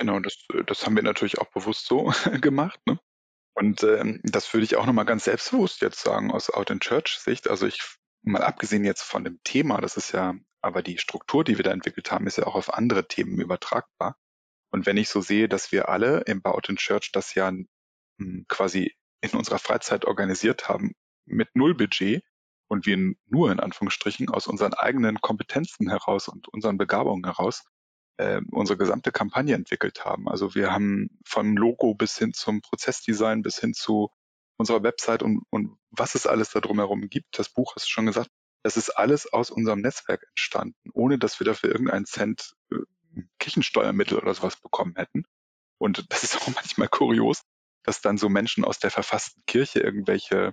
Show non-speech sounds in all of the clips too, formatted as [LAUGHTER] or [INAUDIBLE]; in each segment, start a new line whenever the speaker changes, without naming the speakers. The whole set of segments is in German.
Genau, das, äh, das haben wir natürlich auch bewusst so [LAUGHS] gemacht. Ne? Und ähm, das würde ich auch nochmal ganz selbstbewusst jetzt sagen aus Out in Church-Sicht. Also ich, mal abgesehen jetzt von dem Thema, das ist ja, aber die Struktur, die wir da entwickelt haben, ist ja auch auf andere Themen übertragbar. Und wenn ich so sehe, dass wir alle im Out in Church das ja m, hm, quasi in unserer Freizeit organisiert haben mit null Budget und wir nur in Anführungsstrichen aus unseren eigenen Kompetenzen heraus und unseren Begabungen heraus äh, unsere gesamte Kampagne entwickelt haben. Also wir haben vom Logo bis hin zum Prozessdesign bis hin zu unserer Website und, und was es alles da drumherum gibt. Das Buch hast du schon gesagt. Das ist alles aus unserem Netzwerk entstanden, ohne dass wir dafür irgendeinen Cent äh, Kirchensteuermittel oder sowas bekommen hätten. Und [LAUGHS] das ist auch manchmal kurios, dass dann so Menschen aus der verfassten Kirche irgendwelche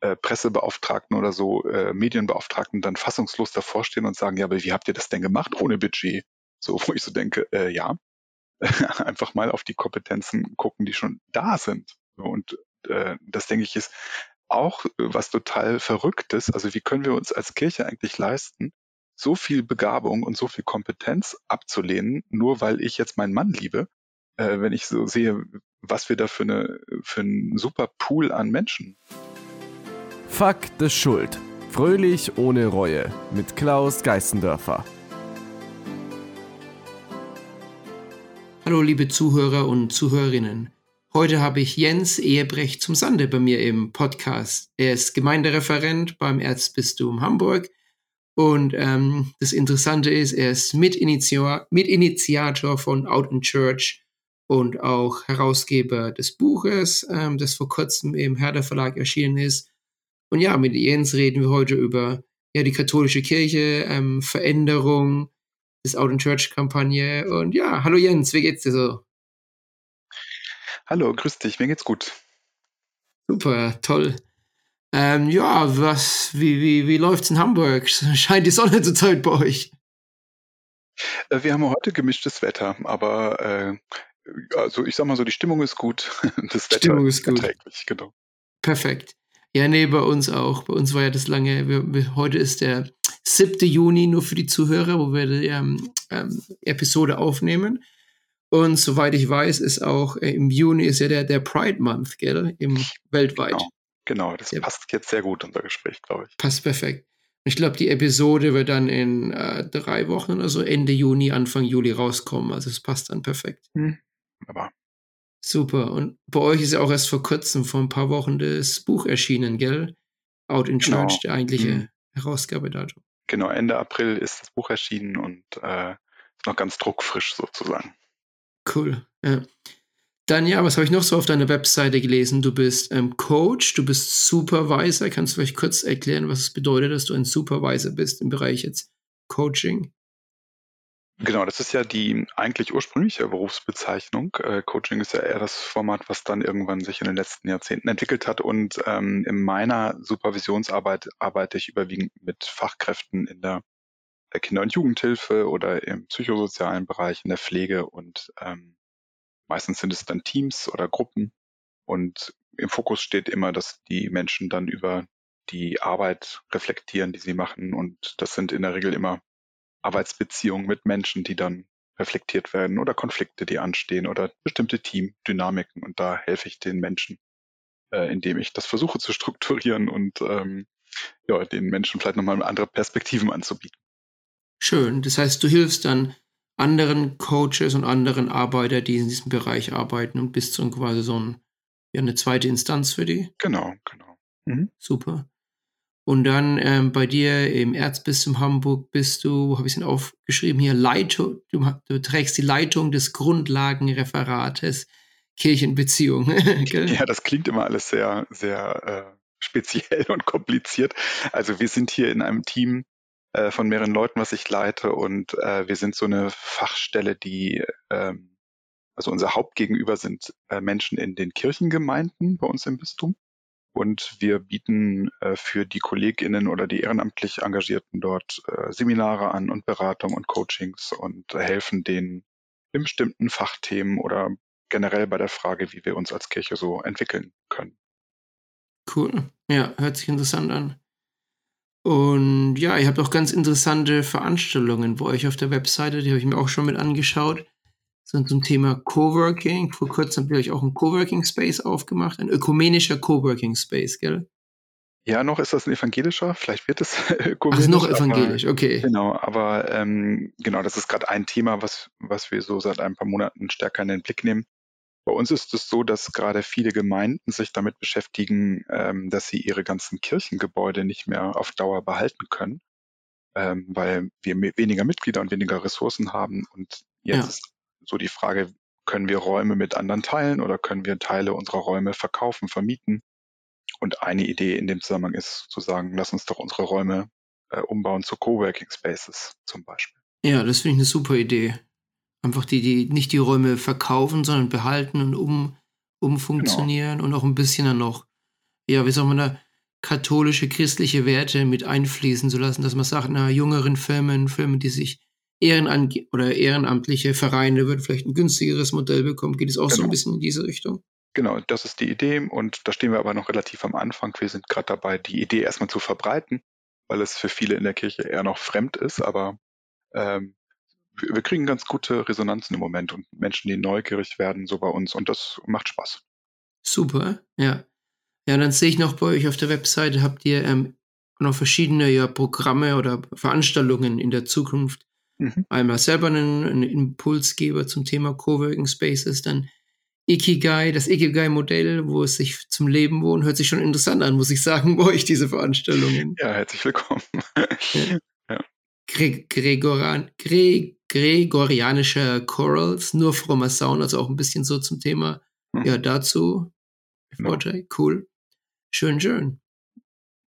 äh, Pressebeauftragten oder so äh, Medienbeauftragten dann fassungslos davor stehen und sagen, ja, aber wie habt ihr das denn gemacht ohne Budget? So, wo ich so denke, äh, ja, [LAUGHS] einfach mal auf die Kompetenzen gucken, die schon da sind. Und äh, das denke ich ist auch was total Verrücktes. Also wie können wir uns als Kirche eigentlich leisten, so viel Begabung und so viel Kompetenz abzulehnen, nur weil ich jetzt meinen Mann liebe, äh, wenn ich so sehe, was wir da für, eine, für einen super Pool an Menschen.
Fuck the Schuld. Fröhlich ohne Reue mit Klaus Geißendörfer.
Hallo liebe Zuhörer und Zuhörerinnen. Heute habe ich Jens Ehebrecht zum Sande bei mir im Podcast. Er ist Gemeindereferent beim Erzbistum Hamburg und ähm, das Interessante ist, er ist Mitinitiator, von Out in Church und auch Herausgeber des Buches, ähm, das vor kurzem im Herder Verlag erschienen ist. Und ja, mit Jens reden wir heute über ja, die katholische Kirche, ähm, Veränderung, des Out in Church Kampagne. Und ja, hallo Jens, wie geht's dir so?
Hallo, grüß dich, mir geht's gut.
Super, toll. Ähm, ja, was, wie, wie, wie läuft's in Hamburg? [LAUGHS] Scheint die Sonne zurzeit bei euch?
Äh, wir haben heute gemischtes Wetter, aber äh, also ich sag mal so, die Stimmung ist gut. [LAUGHS]
Das Wetter Stimmung ist gut.
Erträglich, genau.
Perfekt. Ja, nee, bei uns auch. Bei uns war ja das lange, wir, heute ist der 7. Juni nur für die Zuhörer, wo wir die ähm, ähm, Episode aufnehmen. Und soweit ich weiß, ist auch äh, im Juni ist ja der, der Pride Month, gell? Im, weltweit.
Genau, genau das ja. passt jetzt sehr gut, unser Gespräch, glaube ich.
Passt perfekt. Ich glaube, die Episode wird dann in äh, drei Wochen oder so Ende Juni, Anfang Juli rauskommen. Also es passt dann perfekt. Hm.
Aber.
Super. Und bei euch ist ja auch erst vor kurzem, vor ein paar Wochen, das Buch erschienen, gell? Out in genau. Church, der eigentliche hm. Herausgabedatum.
Genau, Ende April ist das Buch erschienen und äh, ist noch ganz druckfrisch sozusagen.
Cool. Ja. Dann ja, was habe ich noch so auf deiner Webseite gelesen? Du bist ähm, Coach, du bist Supervisor. Kannst du vielleicht kurz erklären, was es bedeutet, dass du ein Supervisor bist im Bereich jetzt Coaching?
Genau, das ist ja die eigentlich ursprüngliche Berufsbezeichnung. Äh, Coaching ist ja eher das Format, was dann irgendwann sich in den letzten Jahrzehnten entwickelt hat. Und ähm, in meiner Supervisionsarbeit arbeite ich überwiegend mit Fachkräften in der Kinder- und Jugendhilfe oder im psychosozialen Bereich, in der Pflege und ähm, meistens sind es dann Teams oder Gruppen. Und im Fokus steht immer, dass die Menschen dann über die Arbeit reflektieren, die sie machen. Und das sind in der Regel immer Arbeitsbeziehungen mit Menschen, die dann reflektiert werden oder Konflikte, die anstehen oder bestimmte Teamdynamiken. Und da helfe ich den Menschen, äh, indem ich das versuche zu strukturieren und ähm, ja, den Menschen vielleicht nochmal andere Perspektiven anzubieten.
Schön. Das heißt, du hilfst dann anderen Coaches und anderen Arbeiter, die in diesem Bereich arbeiten und bist so quasi so ein, ja, eine zweite Instanz für die?
Genau, genau.
Mhm. Super. Und dann ähm, bei dir im Erzbistum Hamburg bist du, wo habe ich es denn aufgeschrieben hier, Leitung, du, du, trägst die Leitung des Grundlagenreferates Kirchenbeziehung. [LAUGHS]
ja, das klingt immer alles sehr, sehr äh, speziell und kompliziert. Also wir sind hier in einem Team äh, von mehreren Leuten, was ich leite und äh, wir sind so eine Fachstelle, die ähm, also unser Hauptgegenüber sind äh, Menschen in den Kirchengemeinden bei uns im Bistum. Und wir bieten äh, für die KollegInnen oder die ehrenamtlich Engagierten dort äh, Seminare an und Beratung und Coachings und helfen denen in bestimmten Fachthemen oder generell bei der Frage, wie wir uns als Kirche so entwickeln können.
Cool. Ja, hört sich interessant an. Und ja, ihr habt auch ganz interessante Veranstaltungen bei euch auf der Webseite, die habe ich mir auch schon mit angeschaut. So zum Thema Coworking. Vor kurzem habt ihr euch auch ein Coworking Space aufgemacht, ein ökumenischer Coworking Space, gell?
Ja, noch ist das ein evangelischer, vielleicht wird es [LAUGHS]
ökumenisch. Ach, noch evangelisch,
aber,
okay.
Genau, aber ähm, genau, das ist gerade ein Thema, was, was wir so seit ein paar Monaten stärker in den Blick nehmen. Bei uns ist es so, dass gerade viele Gemeinden sich damit beschäftigen, ähm, dass sie ihre ganzen Kirchengebäude nicht mehr auf Dauer behalten können, ähm, weil wir weniger Mitglieder und weniger Ressourcen haben. Und jetzt ja. ist so die Frage, können wir Räume mit anderen teilen oder können wir Teile unserer Räume verkaufen, vermieten? Und eine Idee in dem Zusammenhang ist zu sagen, lass uns doch unsere Räume äh, umbauen zu Coworking Spaces zum Beispiel.
Ja, das finde ich eine super Idee. Einfach die, die nicht die Räume verkaufen, sondern behalten und um, umfunktionieren genau. und auch ein bisschen dann noch, ja, wie soll man da, katholische, christliche Werte mit einfließen zu lassen, dass man sagt, na, jüngeren Firmen, Firmen, die sich Ehrenan oder ehrenamtliche Vereine würden vielleicht ein günstigeres Modell bekommen. Geht es auch genau. so ein genau. bisschen in diese Richtung?
Genau, das ist die Idee und da stehen wir aber noch relativ am Anfang. Wir sind gerade dabei, die Idee erstmal zu verbreiten, weil es für viele in der Kirche eher noch fremd ist, aber ähm, wir, wir kriegen ganz gute Resonanzen im Moment und Menschen, die neugierig werden, so bei uns und das macht Spaß.
Super, ja. Ja, dann sehe ich noch bei euch auf der Webseite, habt ihr ähm, noch verschiedene ja, Programme oder Veranstaltungen in der Zukunft. Mhm. Einmal selber einen, einen Impulsgeber zum Thema Coworking Spaces, dann Ikigai, das Ikigai-Modell, wo es sich zum Leben wohnt, hört sich schon interessant an, muss ich sagen, [LAUGHS] bei euch diese Veranstaltungen.
Ja, herzlich willkommen.
Ja. [LAUGHS] ja. Gre Gregoran Gre Gregorianische Chorals, nur frommer Sound, also auch ein bisschen so zum Thema, hm. ja, dazu. Genau. Cool. Schön, schön.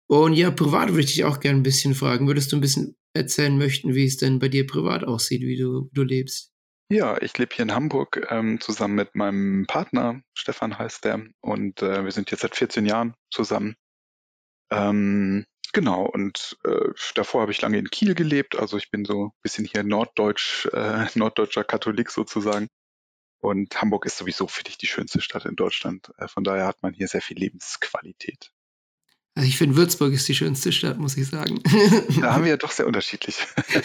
Und ja, privat würde ich dich auch gerne ein bisschen fragen. Würdest du ein bisschen erzählen möchten, wie es denn bei dir privat aussieht, wie du, du lebst?
Ja, ich lebe hier in Hamburg ähm, zusammen mit meinem Partner, Stefan heißt der, und äh, wir sind jetzt seit 14 Jahren zusammen. Ähm, genau, und äh, davor habe ich lange in Kiel gelebt, also ich bin so ein bisschen hier norddeutsch, äh, [LAUGHS] norddeutscher Katholik sozusagen. Und Hamburg ist sowieso, finde ich, die schönste Stadt in Deutschland. Äh, von daher hat man hier sehr viel Lebensqualität.
Also ich finde, Würzburg ist die schönste Stadt, muss ich sagen. [LAUGHS]
Da haben wir ja doch sehr unterschiedlich. [LAUGHS]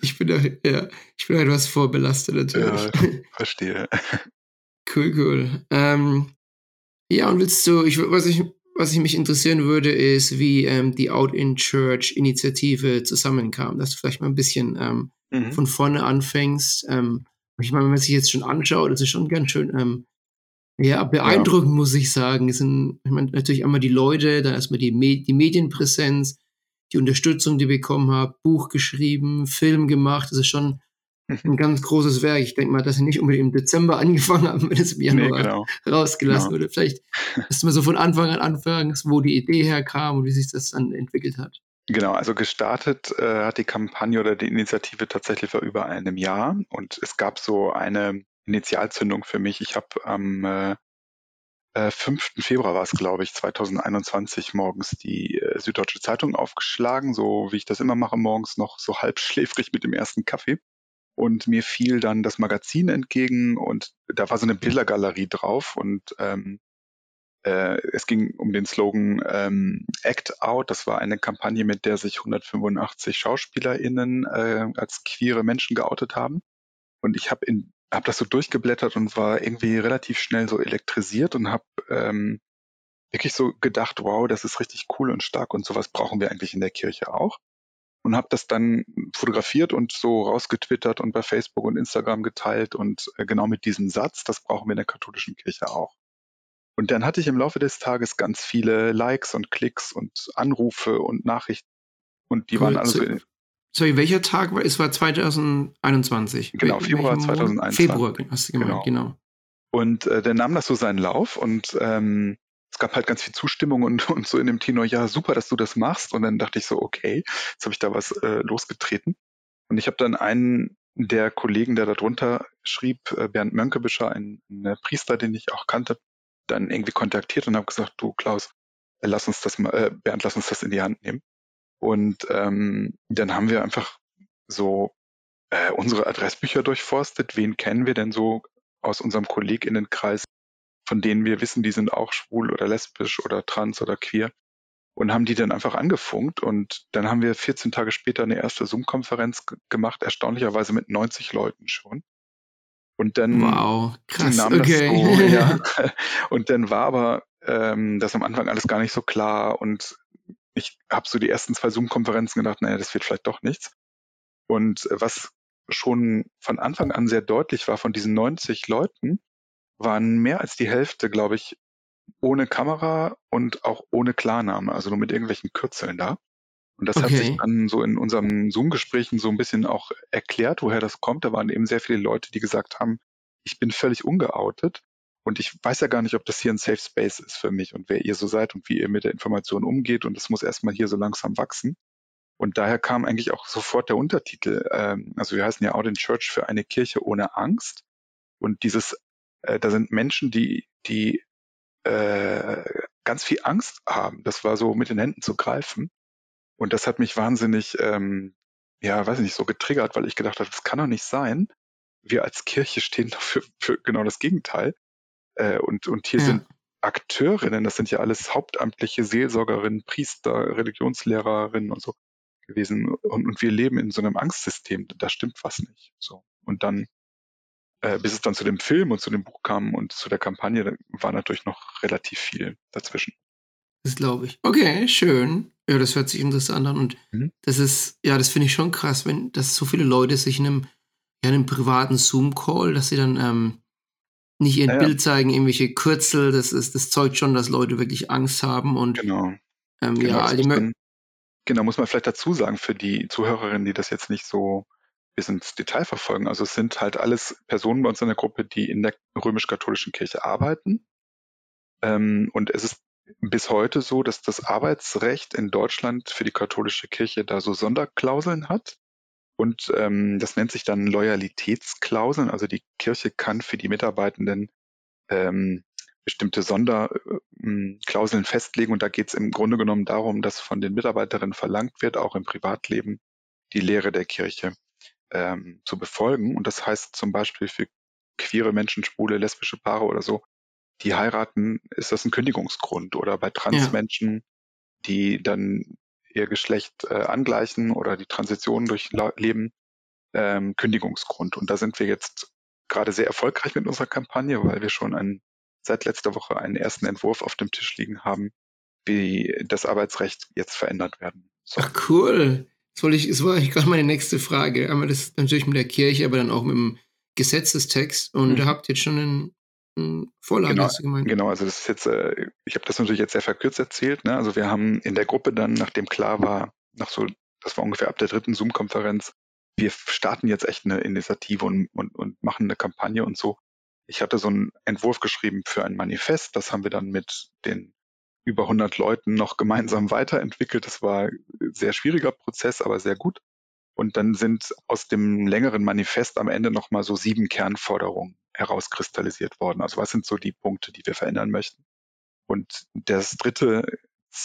ich bin da, ja, ich bin etwas vorbelastet natürlich. Ja,
verstehe.
Cool, cool. Ähm, ja, und willst du, ich, was ich, was ich mich interessieren würde, ist, wie ähm, die Out in Church Initiative zusammenkam. Dass du vielleicht mal ein bisschen ähm, mhm. von vorne anfängst. Ähm, ich meine, wenn man sich jetzt schon anschaut, das ist schon ganz schön ähm, ja, beeindruckend ja. muss ich sagen. Es sind ich meine, natürlich einmal die Leute, dann erstmal die, Me die Medienpräsenz, die Unterstützung, die ich bekommen habe, Buch geschrieben, Film gemacht. Das ist schon [LAUGHS] ein ganz großes Werk. Ich denke mal, dass sie nicht unbedingt im Dezember [LAUGHS] angefangen haben, wenn es im Januar nee, genau. rausgelassen genau. wurde. Vielleicht, du mal so von Anfang an anfängst, wo die Idee herkam und wie sich das dann entwickelt hat.
Genau, also gestartet äh, hat die Kampagne oder die Initiative tatsächlich vor über einem Jahr und es gab so eine Initialzündung für mich. Ich habe am äh, 5. Äh, Februar war es, glaube ich, 2021 morgens die äh, Süddeutsche Zeitung aufgeschlagen, so wie ich das immer mache, morgens noch so [LAUGHS] halb schläfrig mit dem ersten Kaffee. Und mir fiel dann das Magazin entgegen und da war so eine Bildergalerie drauf und ähm, äh, es ging um den Slogan ähm, Act Out. Das war eine Kampagne, mit der sich 185 SchauspielerInnen äh, als queere Menschen geoutet haben. Und ich habe in habe das so durchgeblättert und war irgendwie relativ schnell so elektrisiert und habe ähm, wirklich so gedacht, wow, das ist richtig cool und stark und sowas brauchen wir eigentlich in der Kirche auch. Und habe das dann fotografiert und so rausgetwittert und bei Facebook und Instagram geteilt und äh, genau mit diesem Satz, das brauchen wir in der katholischen Kirche auch. Und dann hatte ich im Laufe des Tages ganz viele Likes und Klicks und Anrufe und Nachrichten und die cool. waren alle so
Sorry, welcher Tag war es? war 2021.
Genau, Februar 2021.
Februar, hast du gemeint, genau. genau.
Und äh, dann nahm das so seinen Lauf und ähm, es gab halt ganz viel Zustimmung und, [LAUGHS] und so in dem Tenor, ja, super, dass du das machst. Und dann dachte ich so, okay, jetzt habe ich da was äh, losgetreten. Und ich habe dann einen der Kollegen, der da drunter schrieb, äh, Bernd Mönkebischer, ein, ein Priester, den ich auch kannte, dann irgendwie kontaktiert und habe gesagt, du Klaus, äh, lass uns das mal, äh, Bernd, lass uns das in die Hand nehmen. Und ähm, dann haben wir einfach so äh, unsere Adressbücher durchforstet. Wen kennen wir denn so aus unserem KollegInnenkreis, von denen wir wissen, die sind auch schwul oder lesbisch oder trans oder queer. und haben die dann einfach angefunkt und dann haben wir 14 Tage später eine erste Zoom-Konferenz gemacht, erstaunlicherweise mit 90 Leuten schon. Und dann
wow, krass,
nahm
okay.
das so, ja. [LAUGHS] Und dann war aber ähm, das am Anfang alles gar nicht so klar und ich habe so die ersten zwei Zoom-Konferenzen gedacht, naja, das wird vielleicht doch nichts. Und was schon von Anfang an sehr deutlich war, von diesen 90 Leuten waren mehr als die Hälfte, glaube ich, ohne Kamera und auch ohne Klarname, also nur mit irgendwelchen Kürzeln da. Und das okay. hat sich dann so in unseren Zoom-Gesprächen so ein bisschen auch erklärt, woher das kommt. Da waren eben sehr viele Leute, die gesagt haben, ich bin völlig ungeoutet und ich weiß ja gar nicht, ob das hier ein Safe Space ist für mich und wer ihr so seid und wie ihr mit der Information umgeht. Und das muss erstmal hier so langsam wachsen. Und daher kam eigentlich auch sofort der Untertitel. Ähm, also wir heißen ja Out in Church für eine Kirche ohne Angst. Und dieses, äh, da sind Menschen, die, die äh, ganz viel Angst haben. Das war so mit den Händen zu greifen. Und das hat mich wahnsinnig, ähm, ja, weiß nicht, so getriggert, weil ich gedacht habe, das kann doch nicht sein. Wir als Kirche stehen dafür für genau das Gegenteil. Äh, und, und hier ja. sind Akteurinnen, das sind ja alles hauptamtliche Seelsorgerinnen, Priester, Religionslehrerinnen und so gewesen. Und, und wir leben in so einem Angstsystem, da stimmt was nicht. So. Und dann, äh, bis es dann zu dem Film und zu dem Buch kam und zu der Kampagne, da war natürlich noch relativ viel dazwischen.
Das glaube ich. Okay, schön. Ja, das hört sich interessant an. Und mhm. das ist, ja, das finde ich schon krass, wenn, dass so viele Leute sich in einem, ja, in einem privaten Zoom-Call, dass sie dann ähm, nicht ihr ja, Bild zeigen, irgendwelche Kürzel, das ist, das zeugt schon, dass Leute wirklich Angst haben und
genau.
Ähm,
genau,
ja,
die dann, genau, muss man vielleicht dazu sagen für die Zuhörerinnen, die das jetzt nicht so bis ins Detail verfolgen. Also es sind halt alles Personen bei uns in der Gruppe, die in der römisch-katholischen Kirche arbeiten. Ähm, und es ist bis heute so, dass das Arbeitsrecht in Deutschland für die katholische Kirche da so Sonderklauseln hat. Und ähm, das nennt sich dann Loyalitätsklauseln. Also die Kirche kann für die Mitarbeitenden ähm, bestimmte Sonderklauseln äh, festlegen. Und da geht es im Grunde genommen darum, dass von den Mitarbeiterinnen verlangt wird, auch im Privatleben die Lehre der Kirche ähm, zu befolgen. Und das heißt zum Beispiel für queere Menschen, schwule, lesbische Paare oder so, die heiraten, ist das ein Kündigungsgrund. Oder bei Transmenschen, ja. die dann ihr Geschlecht äh, angleichen oder die Transition durchleben, ähm, Kündigungsgrund. Und da sind wir jetzt gerade sehr erfolgreich mit unserer Kampagne, weil wir schon einen, seit letzter Woche einen ersten Entwurf auf dem Tisch liegen haben, wie das Arbeitsrecht jetzt verändert werden
soll. Ach cool. Das, wollte ich, das war eigentlich gerade meine nächste Frage. Einmal das natürlich mit der Kirche, aber dann auch mit dem Gesetzestext. Und mhm. da habt ihr jetzt schon einen Vorlage
genau,
hast du gemeint.
Genau, also das ist jetzt, äh, ich habe das natürlich jetzt sehr verkürzt erzählt. Ne? Also wir haben in der Gruppe dann, nachdem klar war, nach so, das war ungefähr ab der dritten Zoom-Konferenz, wir starten jetzt echt eine Initiative und, und, und machen eine Kampagne und so. Ich hatte so einen Entwurf geschrieben für ein Manifest, das haben wir dann mit den über 100 Leuten noch gemeinsam [LAUGHS] weiterentwickelt. Das war ein sehr schwieriger Prozess, aber sehr gut. Und dann sind aus dem längeren Manifest am Ende nochmal so sieben Kernforderungen herauskristallisiert worden. Also was sind so die Punkte, die wir verändern möchten? Und das dritte,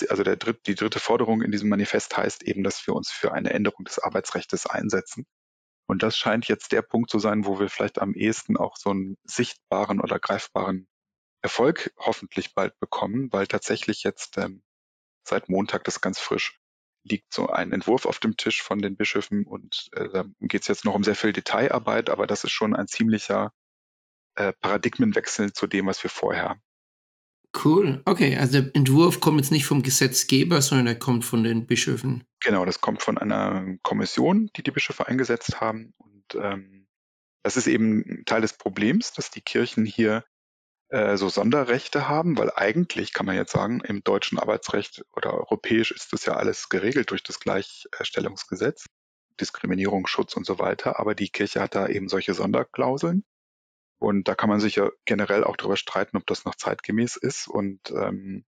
also der dritte, die dritte Forderung in diesem Manifest heißt eben, dass wir uns für eine Änderung des Arbeitsrechts einsetzen. Und das scheint jetzt der Punkt zu sein, wo wir vielleicht am ehesten auch so einen sichtbaren oder greifbaren Erfolg hoffentlich bald bekommen, weil tatsächlich jetzt ähm, seit Montag das ganz frisch liegt so ein Entwurf auf dem Tisch von den Bischöfen und äh, da geht es jetzt noch um sehr viel Detailarbeit, aber das ist schon ein ziemlicher äh, Paradigmenwechsel zu dem, was wir vorher haben.
Cool. Okay, also der Entwurf kommt jetzt nicht vom Gesetzgeber, sondern der kommt von den Bischöfen.
Genau, das kommt von einer Kommission, die die Bischöfe eingesetzt haben. Und ähm, das ist eben Teil des Problems, dass die Kirchen hier äh, so Sonderrechte haben, weil eigentlich kann man jetzt sagen, im deutschen Arbeitsrecht oder europäisch ist das ja alles geregelt durch das Gleichstellungsgesetz, Diskriminierung, Schutz und so weiter. Aber die Kirche hat da eben solche Sonderklauseln. Und da kann man sich ja generell auch darüber streiten, ob das noch zeitgemäß ist. Und ähm,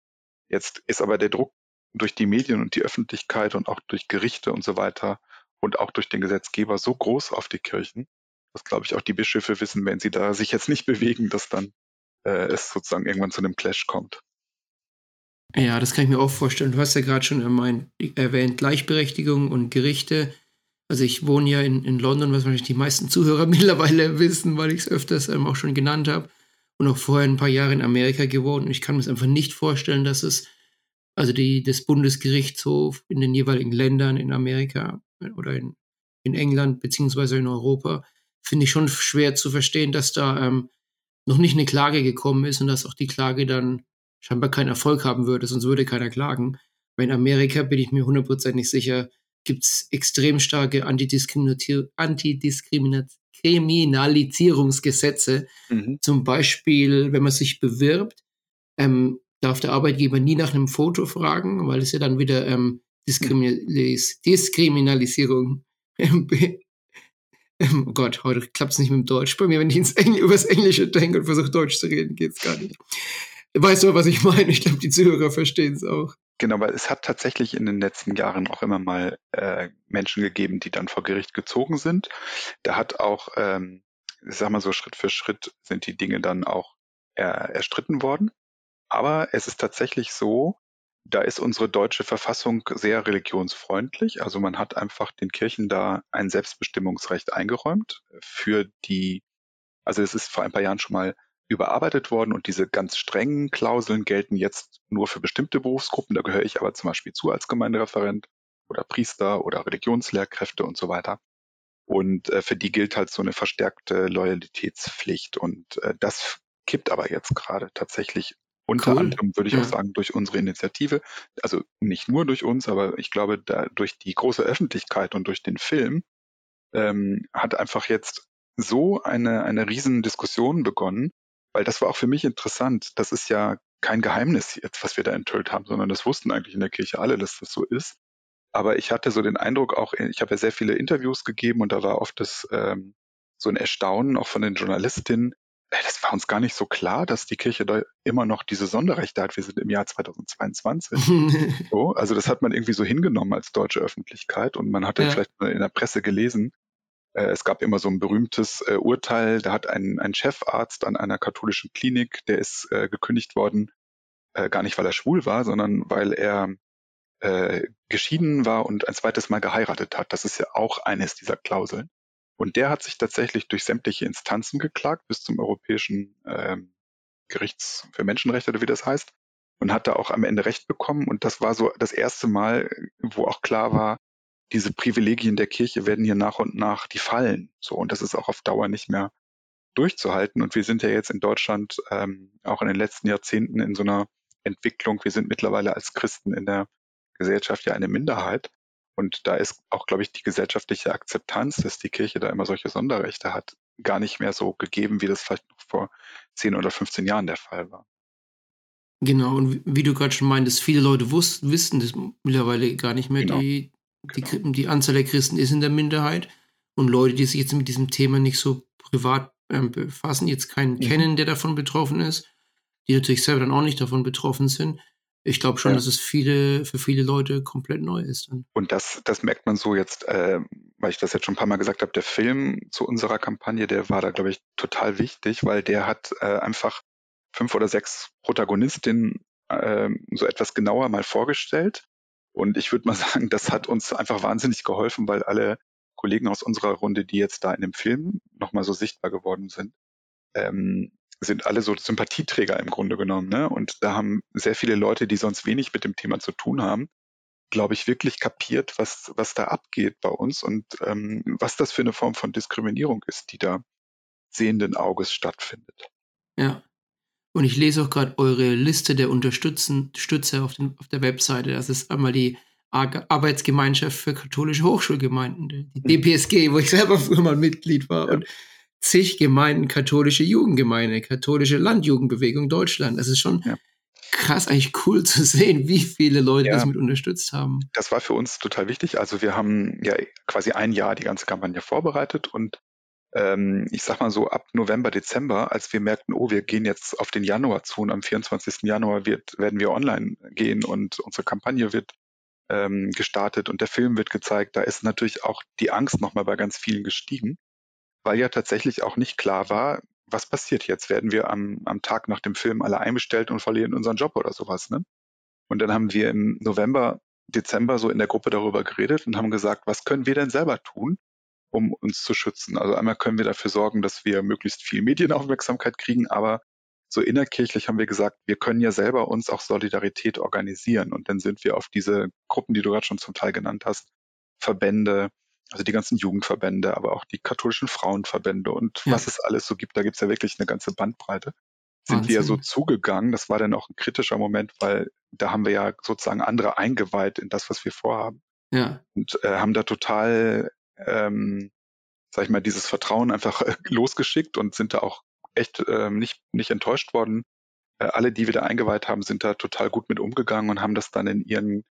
jetzt ist aber der Druck durch die Medien und die Öffentlichkeit und auch durch Gerichte und so weiter und auch durch den Gesetzgeber so groß auf die Kirchen, dass, glaube ich, auch die Bischöfe wissen, wenn sie da sich jetzt nicht bewegen, dass dann äh, es sozusagen irgendwann zu einem Clash kommt.
Ja, das kann ich mir auch vorstellen. Du hast ja gerade schon erwähnt, Gleichberechtigung und Gerichte. Also ich wohne ja in, in London, was wahrscheinlich die meisten Zuhörer [LAUGHS] mittlerweile wissen, weil ich es öfters ähm, auch schon genannt habe. Und auch vorher ein paar Jahre in Amerika gewohnt. Und ich kann mir es einfach nicht vorstellen, dass es also die, des Bundesgerichtshofs in den jeweiligen Ländern in Amerika oder in, in England beziehungsweise in Europa, finde ich schon schwer zu verstehen, dass da ähm, noch nicht eine Klage gekommen ist und dass auch die Klage dann scheinbar keinen Erfolg haben würde, sonst würde keiner klagen. Weil in Amerika bin ich mir hundertprozentig sicher, gibt es extrem starke Antidiskriminalisierungsgesetze. Mhm. Zum Beispiel, wenn man sich bewirbt, ähm, darf der Arbeitgeber nie nach einem Foto fragen, weil es ja dann wieder ähm, Diskriminis Diskriminalisierung. Ähm, oh Gott, heute klappt es nicht mit dem Deutsch. Bei mir, wenn ich ins Engl übers Englische denke und versuche Deutsch zu reden, geht es gar nicht. Weißt du, was ich meine? Ich glaube, die Zuhörer verstehen es auch.
Genau, weil es hat tatsächlich in den letzten Jahren auch immer mal äh, Menschen gegeben, die dann vor Gericht gezogen sind. Da hat auch, ähm, ich sag mal so, Schritt für Schritt sind die Dinge dann auch er, erstritten worden. Aber es ist tatsächlich so, da ist unsere deutsche Verfassung sehr religionsfreundlich. Also man hat einfach den Kirchen da ein Selbstbestimmungsrecht eingeräumt für die, also es ist vor ein paar Jahren schon mal überarbeitet worden und diese ganz strengen Klauseln gelten jetzt nur für bestimmte Berufsgruppen. Da gehöre ich aber zum Beispiel zu als Gemeindereferent oder Priester oder Religionslehrkräfte und so weiter. Und äh, für die gilt halt so eine verstärkte Loyalitätspflicht. Und äh, das kippt aber jetzt gerade tatsächlich unter cool. anderem würde ich ja. auch sagen durch unsere Initiative. Also nicht nur durch uns, aber ich glaube, da durch die große Öffentlichkeit und durch den Film ähm, hat einfach jetzt so eine, eine riesen Diskussion begonnen, weil das war auch für mich interessant. Das ist ja kein Geheimnis jetzt, was wir da enthüllt haben, sondern das wussten eigentlich in der Kirche alle, dass das so ist. Aber ich hatte so den Eindruck auch, ich habe ja sehr viele Interviews gegeben und da war oft das ähm, so ein Erstaunen auch von den Journalistinnen. Äh, das war uns gar nicht so klar, dass die Kirche da immer noch diese Sonderrechte hat. Wir sind im Jahr 2022. [LAUGHS] so, also das hat man irgendwie so hingenommen als deutsche Öffentlichkeit und man hat ja. vielleicht in der Presse gelesen, äh, es gab immer so ein berühmtes äh, Urteil, da hat ein, ein Chefarzt an einer katholischen Klinik, der ist äh, gekündigt worden, äh, gar nicht weil er schwul war, sondern weil er äh, geschieden war und ein zweites Mal geheiratet hat. Das ist ja auch eines dieser Klauseln. Und der hat sich tatsächlich durch sämtliche Instanzen geklagt, bis zum Europäischen ähm, Gerichts für Menschenrechte oder wie das heißt, und hat da auch am Ende Recht bekommen. Und das war so das erste Mal, wo auch klar war, diese Privilegien der Kirche werden hier nach und nach, die fallen. So, und das ist auch auf Dauer nicht mehr durchzuhalten. Und wir sind ja jetzt in Deutschland ähm, auch in den letzten Jahrzehnten in so einer Entwicklung. Wir sind mittlerweile als Christen in der Gesellschaft ja eine Minderheit. Und da ist auch, glaube ich, die gesellschaftliche Akzeptanz, dass die Kirche da immer solche Sonderrechte hat, gar nicht mehr so gegeben, wie das vielleicht noch vor 10 oder 15 Jahren der Fall war.
Genau, und wie du gerade schon meintest, viele Leute wussten, wissen das mittlerweile gar nicht mehr. Genau. Die, Genau. Die, die, Anzahl der Christen ist in der Minderheit und Leute, die sich jetzt mit diesem Thema nicht so privat äh, befassen, jetzt keinen mhm. kennen, der davon betroffen ist, die natürlich selber dann auch nicht davon betroffen sind. Ich glaube schon, ja. dass es viele, für viele Leute komplett neu ist. Dann.
Und das, das merkt man so jetzt, äh, weil ich das jetzt schon ein paar Mal gesagt habe, der Film zu unserer Kampagne, der war da, glaube ich, total wichtig, weil der hat äh, einfach fünf oder sechs Protagonistinnen äh, so etwas genauer mal vorgestellt und ich würde mal [LAUGHS] sagen, das hat uns einfach wahnsinnig geholfen, weil alle Kollegen aus unserer Runde, die jetzt da in dem Film nochmal so sichtbar geworden sind, ähm, sind alle so Sympathieträger im Grunde genommen. Ne? Und da haben sehr viele Leute, die sonst wenig mit dem Thema zu tun haben, glaube ich, wirklich kapiert, was, was da abgeht bei uns und ähm, was das für eine Form von Diskriminierung ist, die da sehenden Auges stattfindet.
Ja, und ich lese auch gerade eure Liste der Unterstützer auf, auf der Webseite. Das ist einmal die Arbeitsgemeinschaft für katholische Hochschulgemeinden, die DPSG, wo ich selber früher mal Mitglied war, ja. und zig Gemeinden, katholische Jugendgemeinde, katholische Landjugendbewegung Deutschland. Das ist schon ja. krass, eigentlich cool zu sehen, wie viele Leute ja. das mit unterstützt haben.
Das war für uns total wichtig. Also wir haben ja quasi ein Jahr die ganze Kampagne vorbereitet und ähm, ich sag mal so ab November, Dezember, als wir merkten, oh, wir gehen jetzt auf den Januar zu und am 24. Januar wird, werden wir online gehen und unsere Kampagne wird ähm, gestartet und der Film wird gezeigt, da ist natürlich auch die Angst nochmal bei ganz vielen gestiegen, weil ja tatsächlich auch nicht klar war, was passiert jetzt? Werden wir am, am Tag nach dem Film alle einbestellt und verlieren unseren Job oder sowas, ne? Und dann haben wir im November, Dezember so in der Gruppe darüber geredet und haben gesagt, was können wir denn selber tun, um uns zu schützen. Also einmal können wir dafür sorgen, dass wir möglichst viel Medienaufmerksamkeit kriegen, aber so innerkirchlich haben wir gesagt, wir können ja selber uns auch Solidarität organisieren. Und dann sind wir auf diese Gruppen, die du gerade schon zum Teil genannt hast, Verbände, also die ganzen Jugendverbände, aber auch die katholischen Frauenverbände und ja. was es alles so gibt. Da gibt es ja wirklich eine ganze Bandbreite. Sind Wahnsinn. wir so zugegangen. Das war dann auch ein kritischer Moment, weil da haben wir ja sozusagen andere eingeweiht in das, was wir vorhaben.
Ja.
Und äh, haben da total, ähm, sag ich mal, dieses Vertrauen einfach äh, losgeschickt und sind da auch echt äh, nicht, nicht enttäuscht worden. Äh, alle, die wir da eingeweiht haben, sind da total gut mit umgegangen und haben das dann in ihren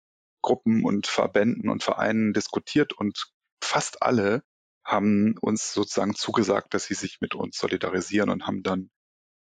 Gruppen und Verbänden und Vereinen diskutiert und fast alle haben uns sozusagen zugesagt, dass sie sich mit uns solidarisieren und haben dann,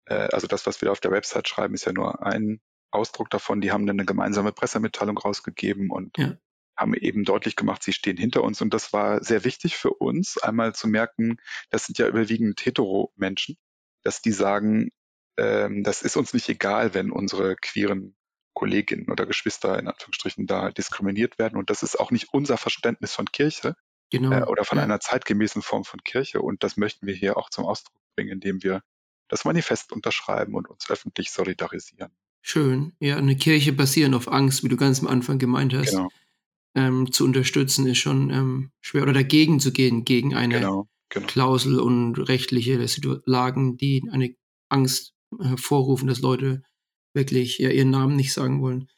äh, also das, was wir auf der Website schreiben, ist ja nur ein Ausdruck davon. Die haben dann eine gemeinsame Pressemitteilung rausgegeben und ja. Haben eben deutlich gemacht, sie stehen hinter uns. Und das war sehr wichtig für uns, einmal zu merken, das sind ja überwiegend Hetero-Menschen, dass die sagen, ähm, das ist uns nicht egal, wenn unsere queeren Kolleginnen oder Geschwister in Anführungsstrichen da diskriminiert werden. Und das ist auch nicht unser Verständnis von Kirche genau. äh, oder von ja. einer zeitgemäßen Form von Kirche. Und das möchten wir hier auch zum Ausdruck bringen, indem wir das Manifest unterschreiben und uns öffentlich solidarisieren.
Schön. Ja, eine Kirche basierend auf Angst, wie du ganz am Anfang gemeint hast, genau. Ähm, zu unterstützen, ist schon ähm, schwer. Oder dagegen zu gehen, gegen eine genau, genau. Klausel und rechtliche Lagen, die eine Angst hervorrufen, dass Leute wirklich ja, ihren Namen nicht sagen wollen.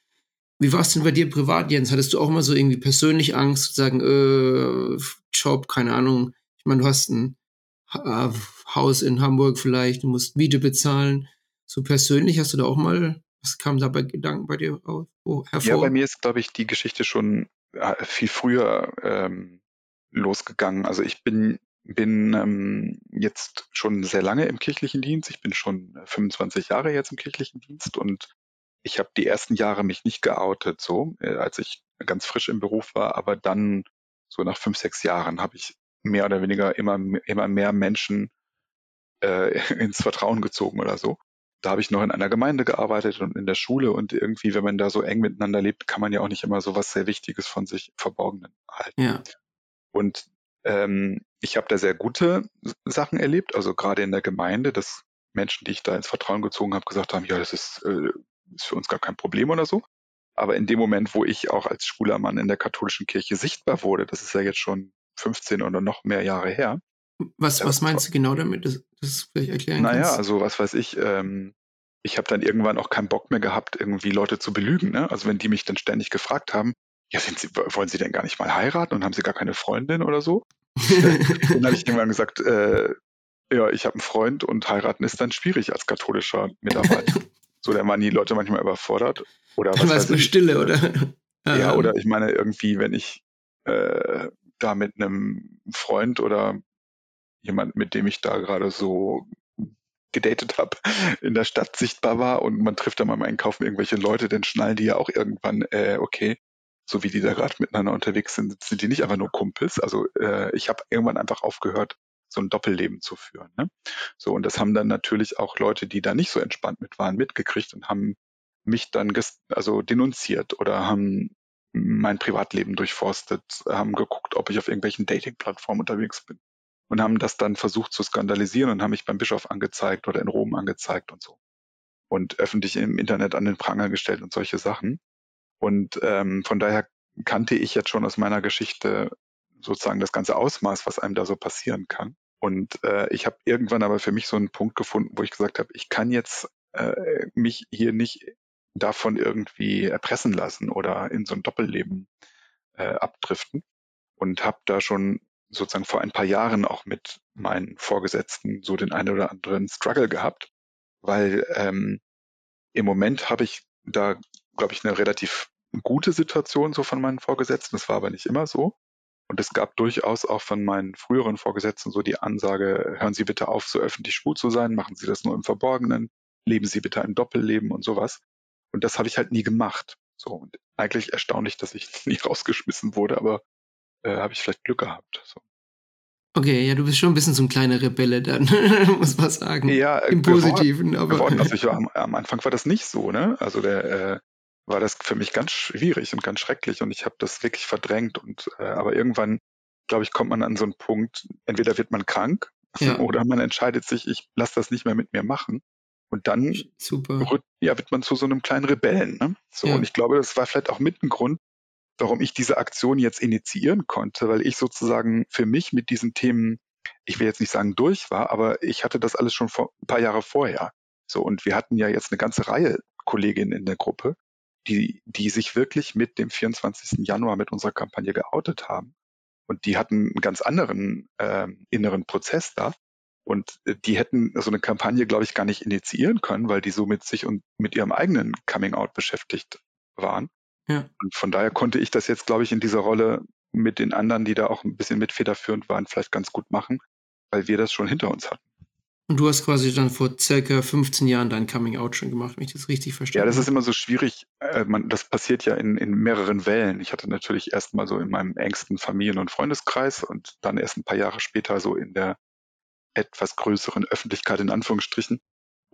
Wie war es denn bei dir privat, Jens? Hattest du auch mal so irgendwie persönlich Angst, zu sagen, äh, Job, keine Ahnung. Ich meine, du hast ein äh, Haus in Hamburg vielleicht, du musst Miete bezahlen. So persönlich hast du da auch mal, was kam da bei Gedanken bei dir auf,
oh, hervor? Ja, bei mir ist, glaube ich, die Geschichte schon viel früher ähm, losgegangen. Also ich bin bin ähm, jetzt schon sehr lange im kirchlichen Dienst. Ich bin schon 25 Jahre jetzt im kirchlichen Dienst und ich habe die ersten Jahre mich nicht geoutet, so äh, als ich ganz frisch im Beruf war, aber dann so nach fünf, sechs Jahren habe ich mehr oder weniger immer, immer mehr Menschen äh, [LAUGHS] ins Vertrauen gezogen oder so. Da habe ich noch in einer Gemeinde gearbeitet und in der Schule und irgendwie, wenn man da so eng miteinander lebt, kann man ja auch nicht immer so was sehr Wichtiges von sich Verborgenen halten.
Ja.
Und ähm, ich habe da sehr gute Sachen erlebt, also gerade in der Gemeinde, dass Menschen, die ich da ins Vertrauen gezogen habe, gesagt haben, ja, das ist, äh, ist für uns gar kein Problem oder so. Aber in dem Moment, wo ich auch als schwuler Mann in der katholischen Kirche sichtbar wurde, das ist ja jetzt schon 15 oder noch mehr Jahre her.
Was, was meinst du genau damit? Das, das vielleicht erklären
Naja, kannst? also was weiß ich, ähm, ich habe dann irgendwann auch keinen Bock mehr gehabt, irgendwie Leute zu belügen. Ne? Also wenn die mich dann ständig gefragt haben, ja, sind Sie, wollen Sie denn gar nicht mal heiraten und haben Sie gar keine Freundin oder so? dann habe ich [LAUGHS] irgendwann gesagt, äh, ja, ich habe einen Freund und heiraten ist dann schwierig als katholischer Mitarbeiter. so, da waren die Leute manchmal überfordert. Oder was
weiß ich. Stille, oder?
Ja, ähm. oder ich meine irgendwie, wenn ich äh, da mit einem Freund oder jemand, mit dem ich da gerade so gedatet habe, in der Stadt sichtbar war und man trifft da mal im Einkaufen irgendwelche Leute, dann schnallen die ja auch irgendwann, äh, okay, so wie die da gerade miteinander unterwegs sind, sind die nicht einfach nur Kumpels. Also äh, ich habe irgendwann einfach aufgehört, so ein Doppelleben zu führen. Ne? So, und das haben dann natürlich auch Leute, die da nicht so entspannt mit waren, mitgekriegt und haben mich dann also denunziert oder haben mein Privatleben durchforstet, haben geguckt, ob ich auf irgendwelchen Dating-Plattformen unterwegs bin und haben das dann versucht zu skandalisieren und haben mich beim Bischof angezeigt oder in Rom angezeigt und so. Und öffentlich im Internet an den Pranger gestellt und solche Sachen. Und ähm, von daher kannte ich jetzt schon aus meiner Geschichte sozusagen das ganze Ausmaß, was einem da so passieren kann. Und äh, ich habe irgendwann aber für mich so einen Punkt gefunden, wo ich gesagt habe, ich kann jetzt äh, mich hier nicht davon irgendwie erpressen lassen oder in so ein Doppelleben äh, abdriften. Und habe da schon sozusagen vor ein paar Jahren auch mit meinen Vorgesetzten so den einen oder anderen Struggle gehabt, weil ähm, im Moment habe ich da, glaube ich, eine relativ gute Situation so von meinen Vorgesetzten. Das war aber nicht immer so. Und es gab durchaus auch von meinen früheren Vorgesetzten so die Ansage, hören Sie bitte auf, so öffentlich schwul zu sein, machen Sie das nur im Verborgenen, leben Sie bitte ein Doppelleben und sowas. Und das habe ich halt nie gemacht. So, und eigentlich erstaunlich, dass ich [LAUGHS] nie rausgeschmissen wurde, aber äh, habe ich vielleicht Glück gehabt. So.
Okay, ja, du bist schon ein bisschen so ein kleiner Rebelle dann, [LAUGHS] muss man sagen.
Ja,
im Positiven.
Geworden, aber geworden. Also [LAUGHS] ich war, am, am, Anfang war das nicht so, ne? Also der äh, war das für mich ganz schwierig und ganz schrecklich und ich habe das wirklich verdrängt und äh, aber irgendwann, glaube ich, kommt man an so einen Punkt, entweder wird man krank ja. [LAUGHS] oder man entscheidet sich, ich lasse das nicht mehr mit mir machen Und dann
Super.
ja, wird man zu so einem kleinen Rebellen. Ne? So,
Ja.
und ich glaube, das war vielleicht auch mit ein Grund, warum ich diese Aktion jetzt initiieren konnte, weil ich sozusagen für mich mit diesen Themen, ich will jetzt nicht sagen durch war, aber ich hatte das alles schon vor, ein paar Jahre vorher. So, und wir hatten ja jetzt eine ganze Reihe Kolleginnen in der Gruppe, die, die sich wirklich mit dem 24. Januar mit unserer Kampagne geoutet haben. Und die hatten einen ganz anderen ähm, inneren Prozess da. Und äh, die hätten so eine Kampagne, glaube ich, gar nicht initiieren können, weil die so mit sich und mit ihrem eigenen Coming-out beschäftigt waren.
Ja.
Und von daher konnte ich das jetzt, glaube ich, in dieser Rolle mit den anderen, die da auch ein bisschen mit federführend waren, vielleicht ganz gut machen, weil wir das schon hinter uns hatten.
Und du hast quasi dann vor circa 15 Jahren dein Coming Out schon gemacht, wenn ich das richtig verstehe.
Ja, das ist immer so schwierig. Äh, man, das passiert ja in, in mehreren Wellen. Ich hatte natürlich erst mal so in meinem engsten Familien- und Freundeskreis und dann erst ein paar Jahre später so in der etwas größeren Öffentlichkeit in Anführungsstrichen.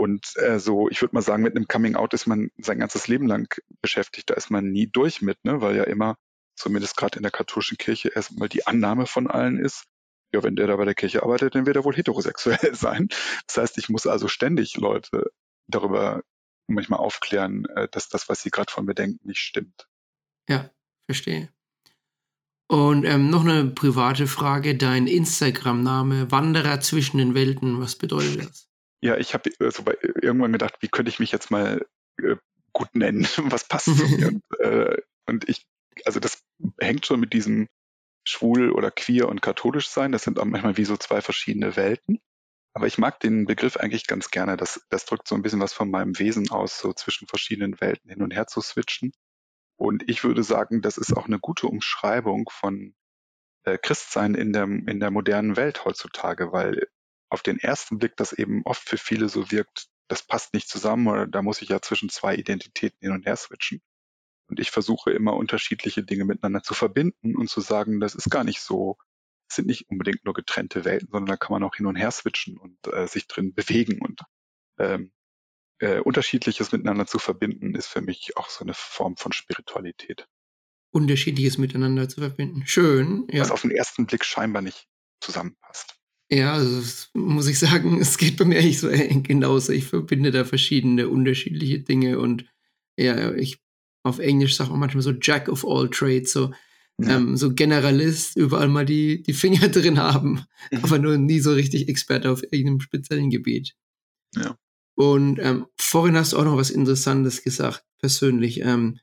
Und äh, so, ich würde mal sagen, mit einem Coming Out ist man sein ganzes Leben lang beschäftigt. Da ist man nie durch mit, ne? weil ja immer, zumindest gerade in der katholischen Kirche, erstmal die Annahme von allen ist, ja, wenn der da bei der Kirche arbeitet, dann wird er wohl heterosexuell [LAUGHS] sein. Das heißt, ich muss also ständig Leute darüber manchmal aufklären, äh, dass das, was sie gerade von mir denken, nicht stimmt.
Ja, verstehe. Und ähm, noch eine private Frage. Dein Instagram-Name, Wanderer zwischen den Welten, was bedeutet das?
Ja, ich habe also bei, irgendwann gedacht, wie könnte ich mich jetzt mal äh, gut nennen? [LAUGHS] Was passt zu mir? [LAUGHS] und, äh, und ich, also das hängt schon mit diesem schwul oder queer und katholisch sein. Das sind auch manchmal wie so zwei verschiedene Welten. Aber ich mag den Begriff eigentlich ganz gerne. Das, das drückt so ein bisschen was von meinem Wesen aus, so zwischen verschiedenen Welten hin und her zu switchen. Und ich würde sagen, das ist auch eine gute Umschreibung von äh, Christsein in der, in der modernen Welt heutzutage, weil auf den ersten Blick das eben oft für viele so wirkt, das passt nicht zusammen oder da muss ich ja zwischen zwei Identitäten hin und her switchen. Und ich versuche immer unterschiedliche Dinge miteinander zu verbinden und zu sagen, das ist gar nicht so, es sind nicht unbedingt nur getrennte Welten, sondern da kann man auch hin und her switchen und äh, sich drin bewegen und ähm, äh, unterschiedliches miteinander zu verbinden, ist für mich auch so eine Form von Spiritualität.
Unterschiedliches miteinander zu verbinden. Schön, ja.
Was auf den ersten Blick scheinbar nicht zusammenpasst.
Ja, also muss ich sagen, es geht bei mir eigentlich so [LAUGHS] genauso. Ich verbinde da verschiedene unterschiedliche Dinge und ja, ich auf Englisch sagt man manchmal so Jack of all trades, so, ja. ähm, so Generalist, überall mal die, die Finger [LAUGHS] drin haben, mhm. aber nur nie so richtig Experte auf irgendeinem speziellen Gebiet.
Ja.
Und ähm, vorhin hast du auch noch was Interessantes gesagt, persönlich. Ähm,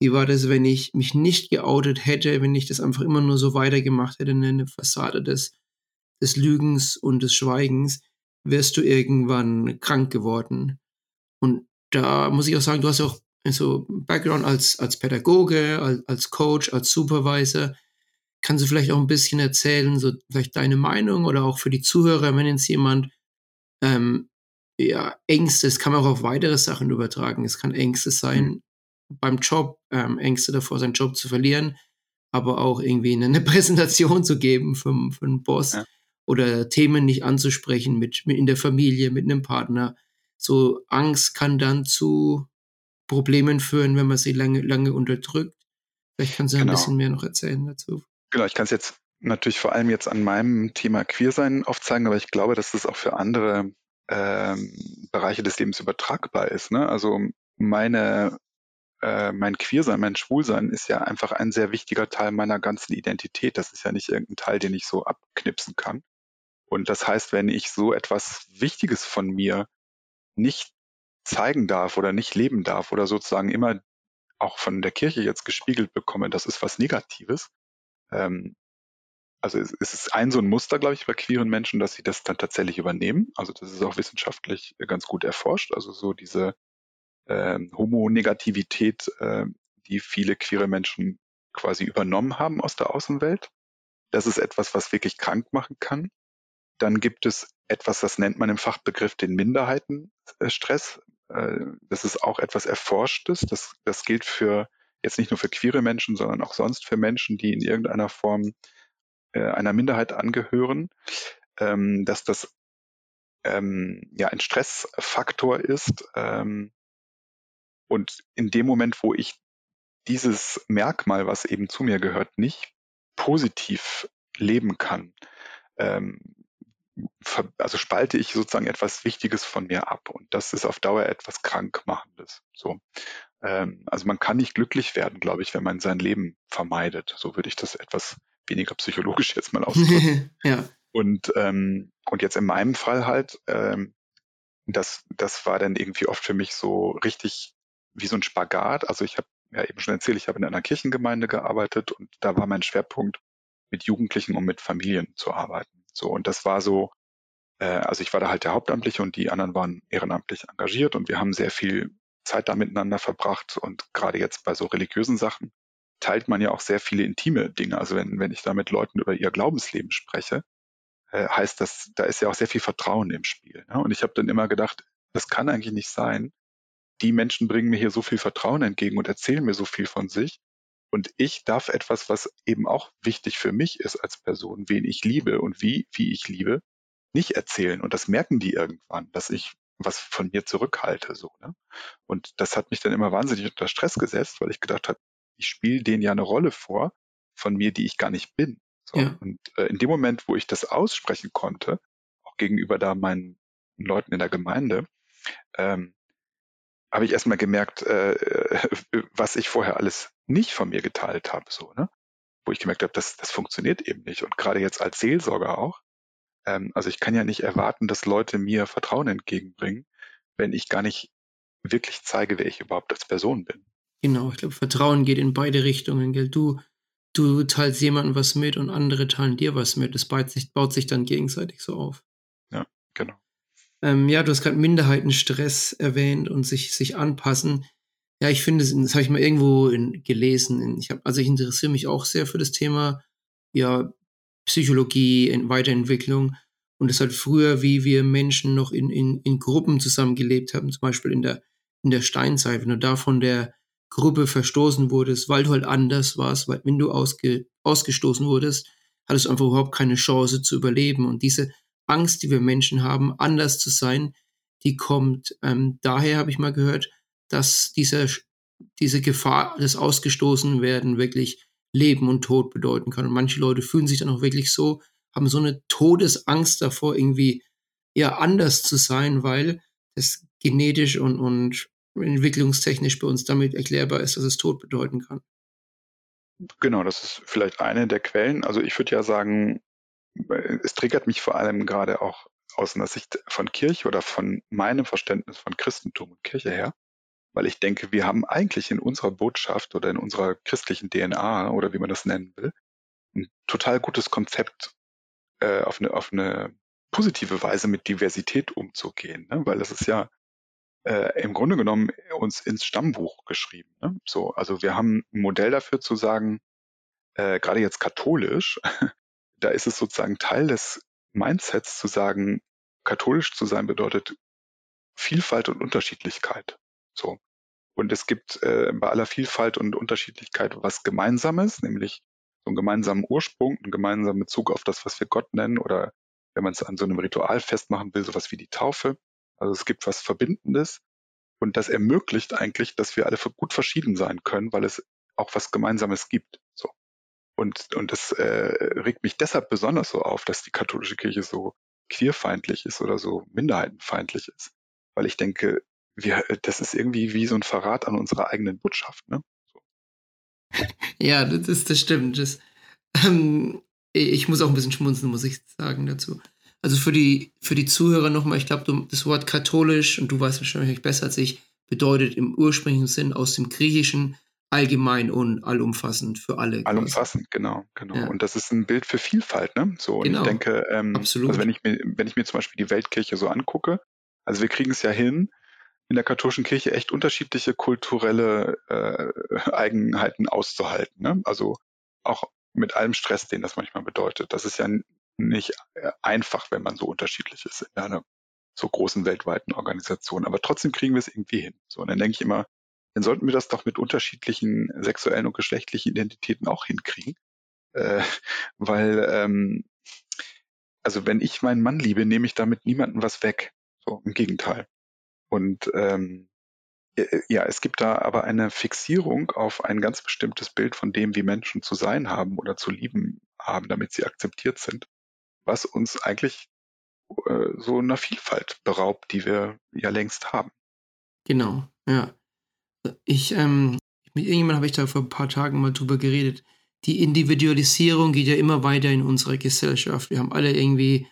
wie war das, wenn ich mich nicht geoutet hätte, wenn ich das einfach immer nur so weitergemacht hätte, eine Fassade des, des Lügens und des Schweigens, wärst du irgendwann krank geworden. Und da muss ich auch sagen, du hast auch so Background als, als Pädagoge, als, als Coach, als Supervisor. Kannst du vielleicht auch ein bisschen erzählen, so vielleicht deine Meinung oder auch für die Zuhörer, wenn jetzt jemand ähm, ja, Ängste, es kann man auch auf weitere Sachen übertragen. Es kann Ängste sein mhm. beim Job, ähm, Ängste davor, seinen Job zu verlieren, aber auch irgendwie eine [LAUGHS] Präsentation zu geben für, für einen Boss ja. Oder Themen nicht anzusprechen mit, mit in der Familie, mit einem Partner. So Angst kann dann zu Problemen führen, wenn man sie lange, lange unterdrückt. Vielleicht kannst du genau. ein bisschen mehr noch erzählen dazu.
Genau, ich kann es jetzt natürlich vor allem jetzt an meinem Thema Queersein aufzeigen, aber ich glaube, dass das auch für andere ähm, Bereiche des Lebens übertragbar ist. Ne? Also meine, äh, mein Queersein, mein Schwulsein ist ja einfach ein sehr wichtiger Teil meiner ganzen Identität. Das ist ja nicht irgendein Teil, den ich so abknipsen kann. Und das heißt, wenn ich so etwas Wichtiges von mir nicht zeigen darf oder nicht leben darf oder sozusagen immer auch von der Kirche jetzt gespiegelt bekomme, das ist was Negatives. Ähm, also es, es ist ein so ein Muster, glaube ich, bei queeren Menschen, dass sie das dann tatsächlich übernehmen. Also das ist auch wissenschaftlich ganz gut erforscht. Also so diese äh, Homonegativität, äh, die viele queere Menschen quasi übernommen haben aus der Außenwelt. Das ist etwas, was wirklich krank machen kann. Dann gibt es etwas, das nennt man im Fachbegriff den Minderheitenstress. Äh, das ist auch etwas Erforschtes. Das, das gilt für jetzt nicht nur für queere Menschen, sondern auch sonst für Menschen, die in irgendeiner Form äh, einer Minderheit angehören, ähm, dass das ähm, ja ein Stressfaktor ist. Ähm, und in dem Moment, wo ich dieses Merkmal, was eben zu mir gehört, nicht positiv leben kann, also spalte ich sozusagen etwas Wichtiges von mir ab und das ist auf Dauer etwas Krankmachendes. So. Ähm, also man kann nicht glücklich werden, glaube ich, wenn man sein Leben vermeidet. So würde ich das etwas weniger psychologisch [LAUGHS] jetzt mal ausdrücken. [LAUGHS]
ja.
Und, ähm, und jetzt in meinem Fall halt, ähm, das, das war dann irgendwie oft für mich so richtig wie so ein Spagat. Also ich habe ja eben schon erzählt, ich habe in einer Kirchengemeinde gearbeitet und da war mein Schwerpunkt, mit Jugendlichen und mit Familien zu arbeiten. So, und das war so, äh, also ich war da halt der Hauptamtliche und die anderen waren ehrenamtlich engagiert und wir haben sehr viel Zeit da miteinander verbracht und gerade jetzt bei so religiösen Sachen teilt man ja auch sehr viele intime Dinge. Also wenn, wenn ich da mit Leuten über ihr Glaubensleben spreche, äh, heißt das, da ist ja auch sehr viel Vertrauen im Spiel. Ne? Und ich habe dann immer gedacht, das kann eigentlich nicht sein. Die Menschen bringen mir hier so viel Vertrauen entgegen und erzählen mir so viel von sich. Und ich darf etwas, was eben auch wichtig für mich ist als Person, wen ich liebe und wie, wie ich liebe, nicht erzählen. Und das merken die irgendwann, dass ich was von mir zurückhalte. So, ne? Und das hat mich dann immer wahnsinnig unter Stress gesetzt, weil ich gedacht habe, ich spiele denen ja eine Rolle vor von mir, die ich gar nicht bin. So. Ja. Und äh, in dem Moment, wo ich das aussprechen konnte, auch gegenüber da meinen Leuten in der Gemeinde, ähm, habe ich erstmal gemerkt, äh, [LAUGHS] was ich vorher alles nicht von mir geteilt habe, so, ne? Wo ich gemerkt habe, das, das funktioniert eben nicht. Und gerade jetzt als Seelsorger auch, ähm, also ich kann ja nicht erwarten, dass Leute mir Vertrauen entgegenbringen, wenn ich gar nicht wirklich zeige, wer ich überhaupt als Person bin.
Genau, ich glaube, Vertrauen geht in beide Richtungen, gell? Du, du teilst jemandem was mit und andere teilen dir was mit. Das baut sich, baut sich dann gegenseitig so auf.
Ja, genau.
Ähm, ja, du hast gerade Minderheitenstress erwähnt und sich, sich anpassen. Ja, ich finde, das habe ich mal irgendwo in, gelesen. Ich hab, also ich interessiere mich auch sehr für das Thema ja, Psychologie, Weiterentwicklung. Und das halt früher, wie wir Menschen noch in, in, in Gruppen zusammengelebt haben, zum Beispiel in der, in der Steinzeit, wenn du da von der Gruppe verstoßen wurdest, weil du halt anders warst, weil wenn du ausge, ausgestoßen wurdest, hattest du einfach überhaupt keine Chance zu überleben. Und diese Angst, die wir Menschen haben, anders zu sein, die kommt ähm, daher, habe ich mal gehört, dass dieser, diese Gefahr des Ausgestoßenwerden wirklich Leben und Tod bedeuten kann. Und manche Leute fühlen sich dann auch wirklich so, haben so eine Todesangst davor, irgendwie ja anders zu sein, weil es genetisch und, und entwicklungstechnisch bei uns damit erklärbar ist, dass es Tod bedeuten kann.
Genau, das ist vielleicht eine der Quellen. Also ich würde ja sagen, es triggert mich vor allem gerade auch aus einer Sicht von Kirche oder von meinem Verständnis von Christentum und Kirche her, weil ich denke, wir haben eigentlich in unserer Botschaft oder in unserer christlichen DNA oder wie man das nennen will, ein total gutes Konzept äh, auf, eine, auf eine positive Weise mit Diversität umzugehen, ne? weil das ist ja äh, im Grunde genommen uns ins Stammbuch geschrieben. Ne? So, also wir haben ein Modell dafür zu sagen, äh, gerade jetzt katholisch, [LAUGHS] da ist es sozusagen Teil des Mindsets zu sagen, katholisch zu sein bedeutet Vielfalt und Unterschiedlichkeit. So. Und es gibt äh, bei aller Vielfalt und Unterschiedlichkeit was Gemeinsames, nämlich so einen gemeinsamen Ursprung, einen gemeinsamen Bezug auf das, was wir Gott nennen, oder wenn man es an so einem Ritual festmachen will, sowas wie die Taufe. Also es gibt was Verbindendes und das ermöglicht eigentlich, dass wir alle gut verschieden sein können, weil es auch was Gemeinsames gibt. So. Und, und das äh, regt mich deshalb besonders so auf, dass die katholische Kirche so queerfeindlich ist oder so minderheitenfeindlich ist. Weil ich denke, wir, das ist irgendwie wie so ein Verrat an unserer eigenen Botschaft. Ne? So. [LAUGHS]
Ja, das, ist, das stimmt. Das, ähm, ich muss auch ein bisschen schmunzeln, muss ich sagen dazu. Also für die, für die Zuhörer nochmal, ich glaube, das Wort katholisch, und du weißt wahrscheinlich besser als ich, bedeutet im ursprünglichen Sinn aus dem Griechischen allgemein und allumfassend für alle.
Allumfassend, genau, genau. Ja. Und das ist ein Bild für Vielfalt, ne? So, und genau. ich denke, ähm,
Absolut.
also wenn ich mir, wenn ich mir zum Beispiel die Weltkirche so angucke, also wir kriegen es ja hin, in der katholischen Kirche echt unterschiedliche kulturelle äh, Eigenheiten auszuhalten. Ne? Also auch mit allem Stress, den das manchmal bedeutet. Das ist ja nicht äh, einfach, wenn man so unterschiedlich ist in einer so großen weltweiten Organisation. Aber trotzdem kriegen wir es irgendwie hin. So, und dann denke ich immer, dann sollten wir das doch mit unterschiedlichen sexuellen und geschlechtlichen Identitäten auch hinkriegen. Äh, weil, ähm, also wenn ich meinen Mann liebe, nehme ich damit niemandem was weg. So, im Gegenteil. Und ähm, ja, es gibt da aber eine Fixierung auf ein ganz bestimmtes Bild von dem, wie Menschen zu sein haben oder zu lieben haben, damit sie akzeptiert sind was uns eigentlich äh, so einer Vielfalt beraubt, die wir ja längst haben.
Genau, ja. Ich, ähm, mit irgendjemandem habe ich da vor ein paar Tagen mal drüber geredet. Die Individualisierung geht ja immer weiter in unserer Gesellschaft. Wir haben alle irgendwie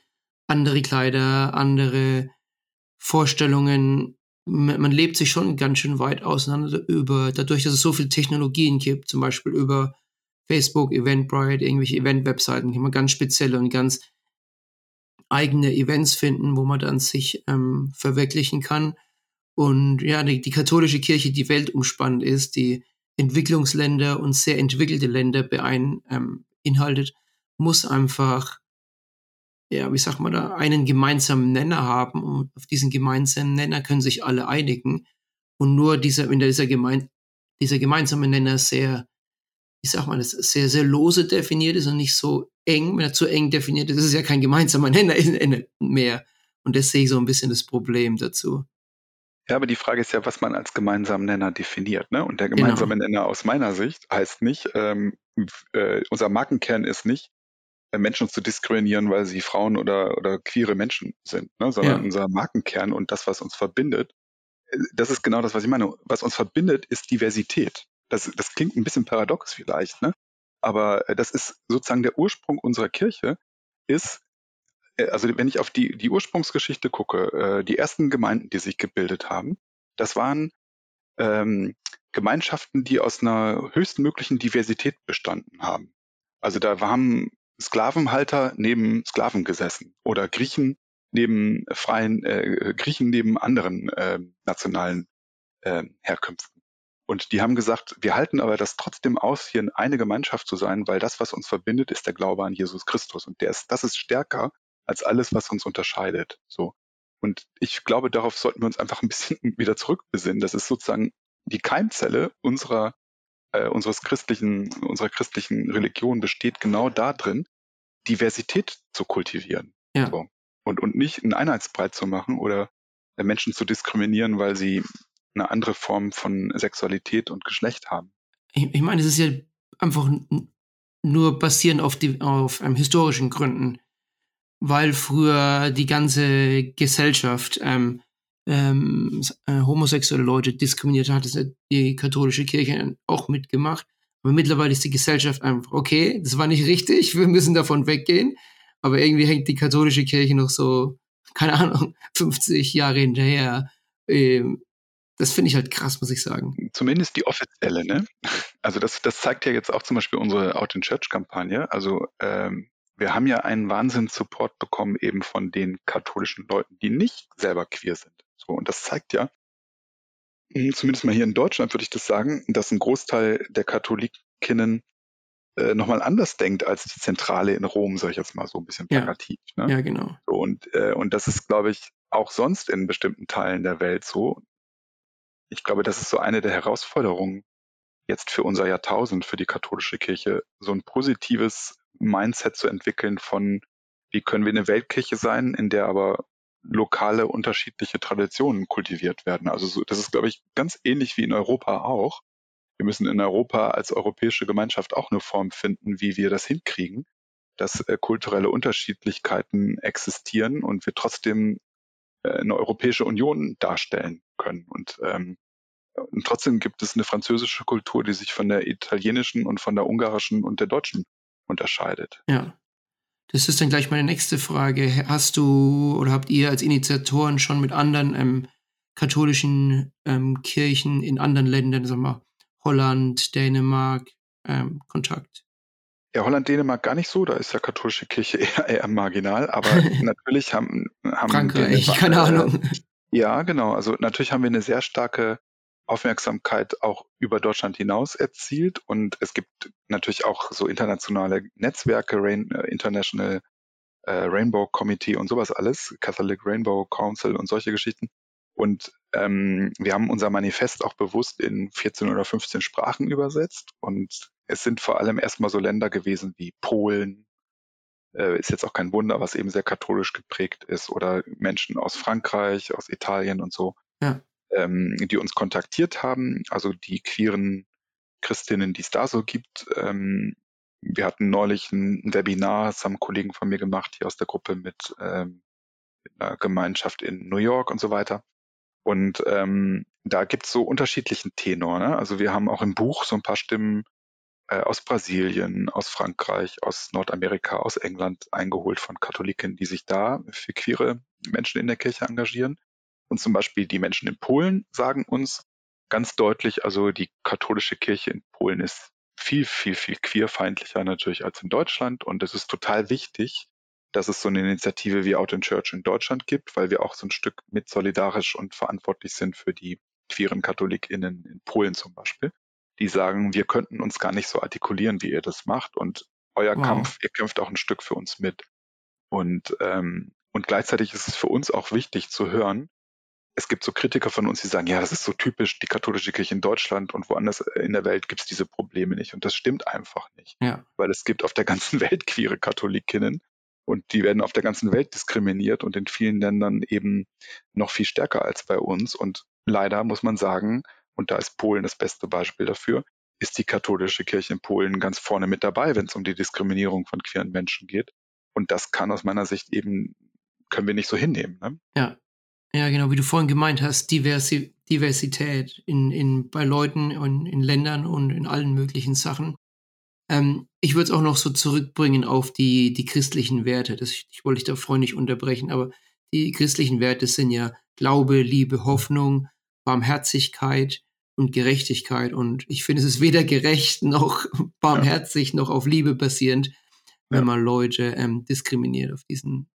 andere Kleider, andere Vorstellungen. Man lebt sich schon ganz schön weit auseinander über, dadurch, dass es so viele Technologien gibt, zum Beispiel über Facebook, Eventbrite, irgendwelche Event-Webseiten, kann man ganz spezielle und ganz eigene Events finden, wo man dann sich ähm, verwirklichen kann. Und ja, die, die katholische Kirche, die weltumspannend ist, die Entwicklungsländer und sehr entwickelte Länder beinhaltet, ähm, muss einfach ja, wie sagt man da, einen gemeinsamen Nenner haben und auf diesen gemeinsamen Nenner können sich alle einigen. Und nur dieser, wenn dieser, gemein, dieser gemeinsame Nenner sehr, wie sagt man das, sehr, sehr lose definiert ist und nicht so eng, wenn er zu eng definiert ist, ist es ja kein gemeinsamer [LAUGHS] Nenner mehr. Und das sehe ich so ein bisschen das Problem dazu.
Ja, aber die Frage ist ja, was man als gemeinsamen Nenner definiert. Ne? Und der genau. gemeinsame genau. Nenner aus meiner Sicht heißt nicht, ähm, äh, unser Markenkern ist nicht, Menschen zu diskriminieren, weil sie Frauen oder, oder queere Menschen sind, ne? sondern ja. unser Markenkern und das, was uns verbindet, äh, das ist genau das, was ich meine. Was uns verbindet, ist Diversität. Das, das klingt ein bisschen paradox vielleicht, ne? aber äh, das ist sozusagen der Ursprung unserer Kirche, ist, also wenn ich auf die, die Ursprungsgeschichte gucke, die ersten Gemeinden, die sich gebildet haben, das waren ähm, Gemeinschaften, die aus einer höchstmöglichen Diversität bestanden haben. Also da waren Sklavenhalter neben Sklaven gesessen oder Griechen neben freien äh, Griechen neben anderen äh, nationalen äh, Herkünften. Und die haben gesagt, wir halten aber das trotzdem aus, hier eine Gemeinschaft zu sein, weil das, was uns verbindet, ist der Glaube an Jesus Christus. Und der ist, das ist stärker als alles, was uns unterscheidet. So. Und ich glaube, darauf sollten wir uns einfach ein bisschen [LAUGHS] wieder zurückbesinnen. Das ist sozusagen die Keimzelle unserer äh, unseres christlichen, unserer christlichen Religion besteht genau darin, Diversität zu kultivieren. Ja. So. Und, und nicht einen Einheitsbreit zu machen oder äh, Menschen zu diskriminieren, weil sie eine andere Form von Sexualität und Geschlecht haben.
Ich, ich meine, es ist ja einfach nur basierend auf, die, auf ähm, historischen Gründen, weil früher die ganze Gesellschaft ähm, ähm, äh, homosexuelle Leute diskriminiert hat, das hat die katholische Kirche auch mitgemacht. Aber mittlerweile ist die Gesellschaft einfach, okay, das war nicht richtig, [LAUGHS] wir müssen davon weggehen. Aber irgendwie hängt die katholische Kirche noch so, keine Ahnung, [LAUGHS] 50 Jahre hinterher. Ähm, das finde ich halt krass, muss ich sagen.
Zumindest die offizielle, ne? Also das, das zeigt ja jetzt auch zum Beispiel unsere Out in Church-Kampagne. Also ähm, wir haben ja einen Wahnsinns-Support bekommen eben von den katholischen Leuten, die nicht selber queer sind. So, und das zeigt ja, hm, zumindest mal hier in Deutschland würde ich das sagen, dass ein Großteil der Katholikinnen äh, nochmal anders denkt als die Zentrale in Rom, sage ich jetzt mal so ein bisschen plakativ.
Ja, ne? ja genau.
So, und, äh, und das ist, glaube ich, auch sonst in bestimmten Teilen der Welt so. Ich glaube, das ist so eine der Herausforderungen jetzt für unser Jahrtausend, für die katholische Kirche, so ein positives Mindset zu entwickeln von, wie können wir eine Weltkirche sein, in der aber lokale unterschiedliche Traditionen kultiviert werden. Also so, das ist, glaube ich, ganz ähnlich wie in Europa auch. Wir müssen in Europa als europäische Gemeinschaft auch eine Form finden, wie wir das hinkriegen, dass äh, kulturelle Unterschiedlichkeiten existieren und wir trotzdem äh, eine Europäische Union darstellen können. Und, ähm, und trotzdem gibt es eine französische Kultur, die sich von der italienischen und von der ungarischen und der deutschen unterscheidet.
Ja. Das ist dann gleich meine nächste Frage. Hast du oder habt ihr als Initiatoren schon mit anderen ähm, katholischen ähm, Kirchen in anderen Ländern, sagen wir Holland, Dänemark, ähm, Kontakt?
Ja, Holland, Dänemark gar nicht so, da ist ja katholische Kirche [LAUGHS] eher, eher marginal, aber [LAUGHS] natürlich haben, haben
Frankreich, keine Ahnung.
ja, genau. Also natürlich haben wir eine sehr starke Aufmerksamkeit auch über Deutschland hinaus erzielt. Und es gibt natürlich auch so internationale Netzwerke, Rain, äh, International äh, Rainbow Committee und sowas alles, Catholic Rainbow Council und solche Geschichten. Und ähm, wir haben unser Manifest auch bewusst in 14 oder 15 Sprachen übersetzt. Und es sind vor allem erstmal so Länder gewesen wie Polen, äh, ist jetzt auch kein Wunder, was eben sehr katholisch geprägt ist, oder Menschen aus Frankreich, aus Italien und so. Ja ähm, die uns kontaktiert haben, also die queeren Christinnen, die es da so gibt. Ähm, wir hatten neulich ein Webinar, das haben Kollegen von mir gemacht, hier aus der Gruppe mit ähm, in einer Gemeinschaft in New York und so weiter. Und ähm, da gibt's so unterschiedlichen Tenor. Ne? Also wir haben auch im Buch so ein paar Stimmen äh, aus Brasilien, aus Frankreich, aus Nordamerika, aus England eingeholt von Katholiken, die sich da für queere Menschen in der Kirche engagieren. Und zum Beispiel die Menschen in Polen sagen uns ganz deutlich, also die katholische Kirche in Polen ist viel, viel, viel queerfeindlicher natürlich als in Deutschland. Und es ist total wichtig, dass es so eine Initiative wie Out in Church in Deutschland gibt, weil wir auch so ein Stück mit solidarisch und verantwortlich sind für die queeren KatholikInnen in Polen zum Beispiel die sagen, wir könnten uns gar nicht so artikulieren, wie ihr das macht und euer wow. Kampf, ihr kämpft auch ein Stück für uns mit. Und, ähm, und gleichzeitig ist es für uns auch wichtig zu hören, es gibt so Kritiker von uns, die sagen, ja, das ist so typisch die katholische Kirche in Deutschland und woanders in der Welt gibt es diese Probleme nicht. Und das stimmt einfach nicht. Ja. Weil es gibt auf der ganzen [LAUGHS] Welt queere Katholikinnen und die werden auf der ganzen Welt diskriminiert und in vielen Ländern eben noch viel stärker als bei uns. Und leider muss man sagen, und da ist Polen das beste Beispiel dafür, ist die katholische Kirche in Polen ganz vorne mit dabei, wenn es um die Diskriminierung von queeren Menschen geht. Und das kann aus meiner Sicht eben, können wir nicht so hinnehmen. Ne?
Ja. Ja, genau, wie du vorhin gemeint hast, Diversi Diversität in, in, bei Leuten und in Ländern und in allen möglichen Sachen. Ähm, ich würde es auch noch so zurückbringen auf die, die christlichen Werte. Das, ich wollte dich da freundlich unterbrechen, aber die christlichen Werte sind ja Glaube, Liebe, Hoffnung, Barmherzigkeit, und Gerechtigkeit. Und ich finde, es ist weder gerecht noch [LAUGHS] barmherzig ja. noch auf Liebe basierend, wenn ja. man Leute ähm, diskriminiert auf diesen,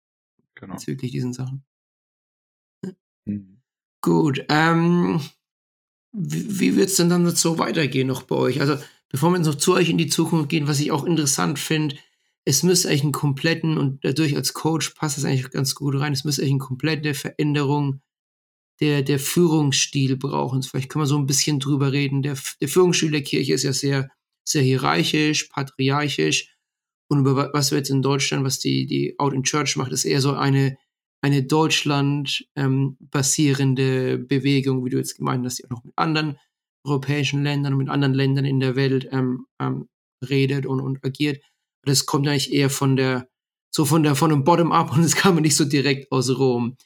genau. bezüglich diesen Sachen. Mhm. Gut. Ähm, wie, wie wird es denn dann so weitergehen noch bei euch? Also, bevor wir jetzt noch zu euch in die Zukunft gehen, was ich auch interessant finde, es müsste eigentlich einen kompletten, und dadurch als Coach passt es eigentlich ganz gut rein, es müsste eigentlich eine komplette Veränderung der, der Führungsstil brauchen. Vielleicht können wir so ein bisschen drüber reden. Der, der Führungsstil der Kirche ist ja sehr, sehr hierarchisch, patriarchisch. Und über was wir jetzt in Deutschland, was die, die Out in Church macht, ist eher so eine, eine Deutschland ähm, basierende Bewegung, wie du jetzt gemeint hast, die auch noch mit anderen europäischen Ländern und mit anderen Ländern in der Welt ähm, ähm, redet und, und agiert. Das kommt eigentlich eher von der, so von der, von dem Bottom-up [LAUGHS] und es kam nicht so direkt aus Rom.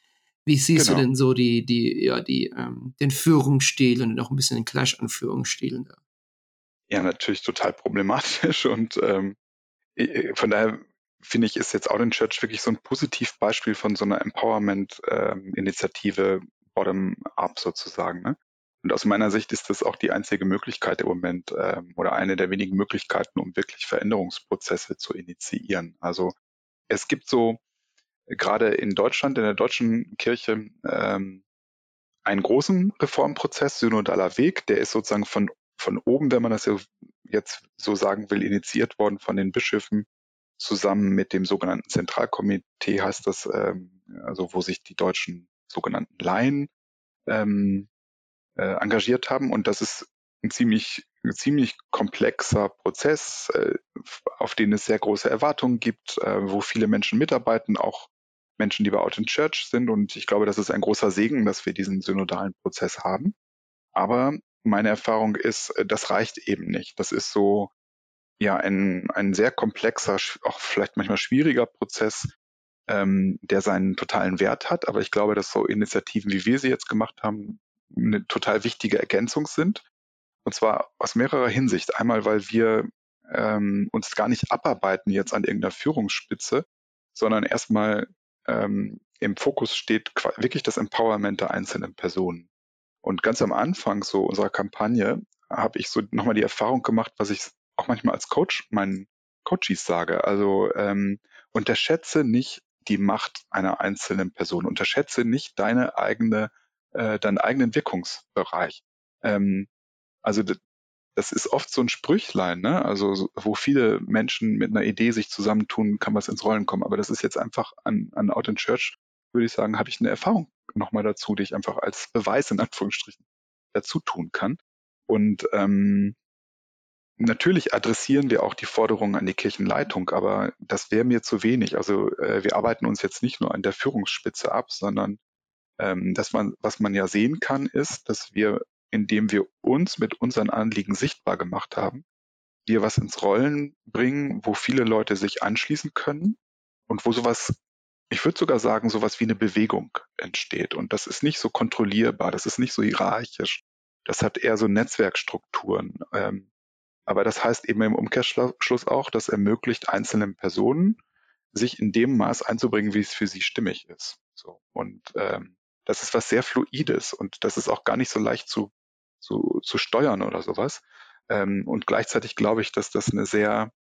Wie siehst genau. du denn so die, die, ja, die, ähm, den Führungsstil und auch ein bisschen den Clash an Führungsstilen da?
Ja, natürlich total problematisch und ähm, von daher finde ich, ist jetzt Out in Church wirklich so ein Positivbeispiel von so einer Empowerment-Initiative ähm, bottom-up sozusagen. Ne? Und aus meiner Sicht ist das auch die einzige Möglichkeit im Moment ähm, oder eine der wenigen Möglichkeiten, um wirklich Veränderungsprozesse zu initiieren. Also es gibt so gerade in Deutschland, in der deutschen Kirche, ähm, einen großen Reformprozess, synodaler Weg, der ist sozusagen von, von oben, wenn man das jetzt so sagen will, initiiert worden von den Bischöfen zusammen mit dem sogenannten Zentralkomitee, heißt das, ähm, also wo sich die deutschen sogenannten Laien ähm, äh, engagiert haben. Und das ist ein ziemlich, ein ziemlich komplexer Prozess, äh, auf den es sehr große Erwartungen gibt, äh, wo viele Menschen mitarbeiten, auch Menschen, die bei Out in Church sind. Und ich glaube, das ist ein großer Segen, dass wir diesen synodalen Prozess haben. Aber meine Erfahrung ist, äh, das reicht eben nicht. Das ist so, ja, ein, ein sehr komplexer, auch vielleicht manchmal schwieriger Prozess, ähm, der seinen totalen Wert hat. Aber ich glaube, dass so Initiativen, wie wir sie jetzt gemacht haben, eine total wichtige Ergänzung sind. Und zwar aus mehrerer Hinsicht. Einmal, weil wir ähm, uns gar nicht abarbeiten jetzt an irgendeiner Führungsspitze, sondern erstmal ähm, im Fokus steht wirklich das Empowerment der einzelnen Personen. Und ganz am Anfang so unserer Kampagne habe ich so nochmal die Erfahrung gemacht, was ich auch manchmal als Coach meinen Coaches sage. Also ähm, unterschätze nicht die Macht einer einzelnen Person. Unterschätze nicht deine eigene, äh, deinen eigenen Wirkungsbereich. Ähm, also das ist oft so ein Sprüchlein, ne? Also wo viele Menschen mit einer Idee sich zusammentun, kann was ins Rollen kommen. Aber das ist jetzt einfach an, an Out in Church, würde ich sagen, habe ich eine Erfahrung nochmal dazu, die ich einfach als Beweis in Anführungsstrichen dazu tun kann. Und ähm, natürlich adressieren wir auch die Forderungen an die Kirchenleitung, aber das wäre mir zu wenig. Also äh, wir arbeiten uns jetzt nicht nur an der Führungsspitze ab, sondern ähm, dass man, was man ja sehen kann, ist, dass wir indem wir uns mit unseren Anliegen sichtbar gemacht haben, wir was ins Rollen bringen, wo viele Leute sich anschließen können und wo sowas ich würde sogar sagen, sowas wie eine Bewegung entsteht. Und das ist nicht so kontrollierbar, das ist nicht so hierarchisch. Das hat eher so Netzwerkstrukturen. Ähm, aber das heißt eben im Umkehrschluss auch, das ermöglicht einzelnen Personen, sich in dem Maß einzubringen, wie es für sie stimmig ist. So. Und ähm, das ist was sehr Fluides und das ist auch gar nicht so leicht zu, zu, zu steuern oder sowas. Ähm, und gleichzeitig glaube ich, dass das eine sehr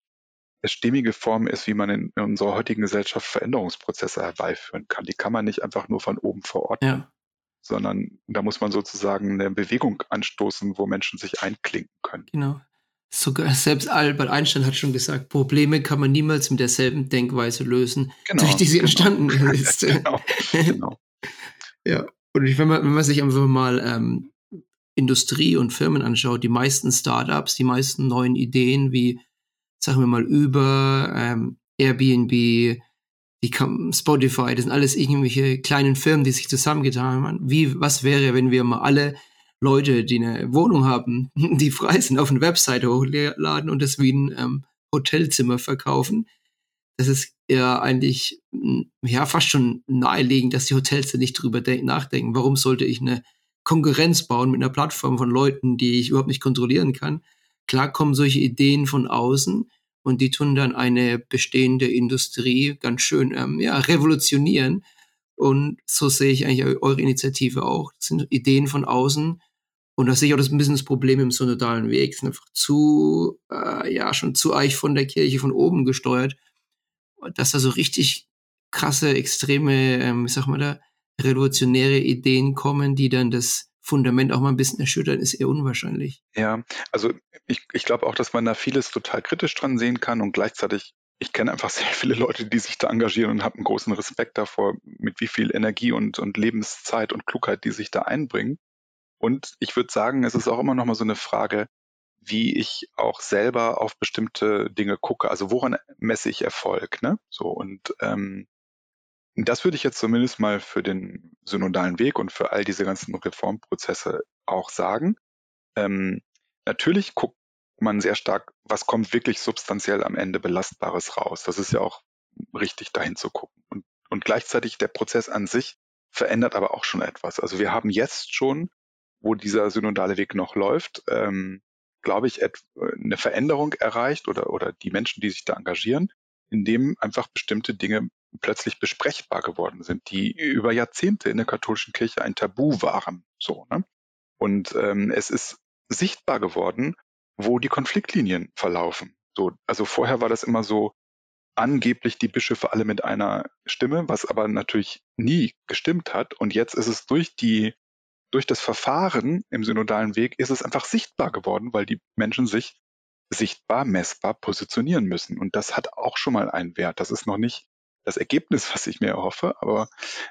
stimmige Form ist, wie man in, in, unserer heutigen Gesellschaft Veränderungsprozesse herbeiführen kann. Die kann man nicht einfach nur von oben verorten, ja. sondern da muss man sozusagen eine Bewegung anstoßen, wo Menschen sich einklinken können.
Genau. Sogar selbst Albert Einstein hat schon gesagt, Probleme kann man niemals mit derselben Denkweise lösen, genau, durch die sie genau. entstanden [LAUGHS] ist. genau, genau. ja, und wenn man, wenn man sich einfach mal ähm, Industrie und Firmen anschaut, die meisten Startups, die meisten neuen Ideen wie sagen wir mal, über ähm, Airbnb, die Spotify, das sind alles irgendwelche kleinen Firmen, die sich zusammengetan haben. Wie, was wäre, wenn wir mal alle Leute, die eine Wohnung haben, [LAUGHS] die frei sind, auf eine Webseite hochladen und das wie ein ähm, Hotelzimmer verkaufen? Das ist ja eigentlich ja fast schon naheliegend, dass die Hotels da nicht drüber nachdenken. Warum sollte ich eine Konkurrenz bauen mit einer Plattform von Leuten, die ich überhaupt nicht kontrollieren kann? Klar kommen solche Ideen von außen und die tun dann eine bestehende Industrie ganz schön ähm, ja, revolutionieren. Und so sehe ich eigentlich eure Initiative auch. Das sind Ideen von außen. Und da sehe ich auch das ein bisschen das Problem im synodalen Weg. Es sind einfach zu, äh, ja, schon zu eich von der Kirche von oben gesteuert, dass da so richtig krasse, extreme, ähm, wie sag mal da, revolutionäre Ideen kommen, die dann das Fundament auch mal ein bisschen erschüttern, ist eher unwahrscheinlich.
Ja, also ich, ich glaube auch, dass man da vieles total kritisch dran sehen kann und gleichzeitig, ich kenne einfach sehr viele Leute, die sich da engagieren und habe einen großen Respekt davor, mit wie viel Energie und, und Lebenszeit und Klugheit die sich da einbringen. Und ich würde sagen, es ist auch immer noch mal so eine Frage, wie ich auch selber auf bestimmte Dinge gucke. Also woran messe ich Erfolg? Ne? So und ähm, das würde ich jetzt zumindest mal für den synodalen Weg und für all diese ganzen Reformprozesse auch sagen. Ähm, natürlich guckt man sehr stark, was kommt wirklich substanziell am Ende Belastbares raus. Das ist ja auch richtig dahin zu gucken. Und, und gleichzeitig der Prozess an sich verändert aber auch schon etwas. Also wir haben jetzt schon, wo dieser synodale Weg noch läuft, ähm, glaube ich, eine Veränderung erreicht oder, oder die Menschen, die sich da engagieren, indem einfach bestimmte Dinge plötzlich besprechbar geworden sind, die über Jahrzehnte in der katholischen Kirche ein Tabu waren. So, ne? Und ähm, es ist sichtbar geworden, wo die Konfliktlinien verlaufen. So, also vorher war das immer so angeblich die Bischöfe alle mit einer Stimme, was aber natürlich nie gestimmt hat. Und jetzt ist es durch die durch das Verfahren im synodalen Weg ist es einfach sichtbar geworden, weil die Menschen sich sichtbar, messbar positionieren müssen. Und das hat auch schon mal einen Wert. Das ist noch nicht das Ergebnis, [LAUGHS] was ich mir erhoffe, aber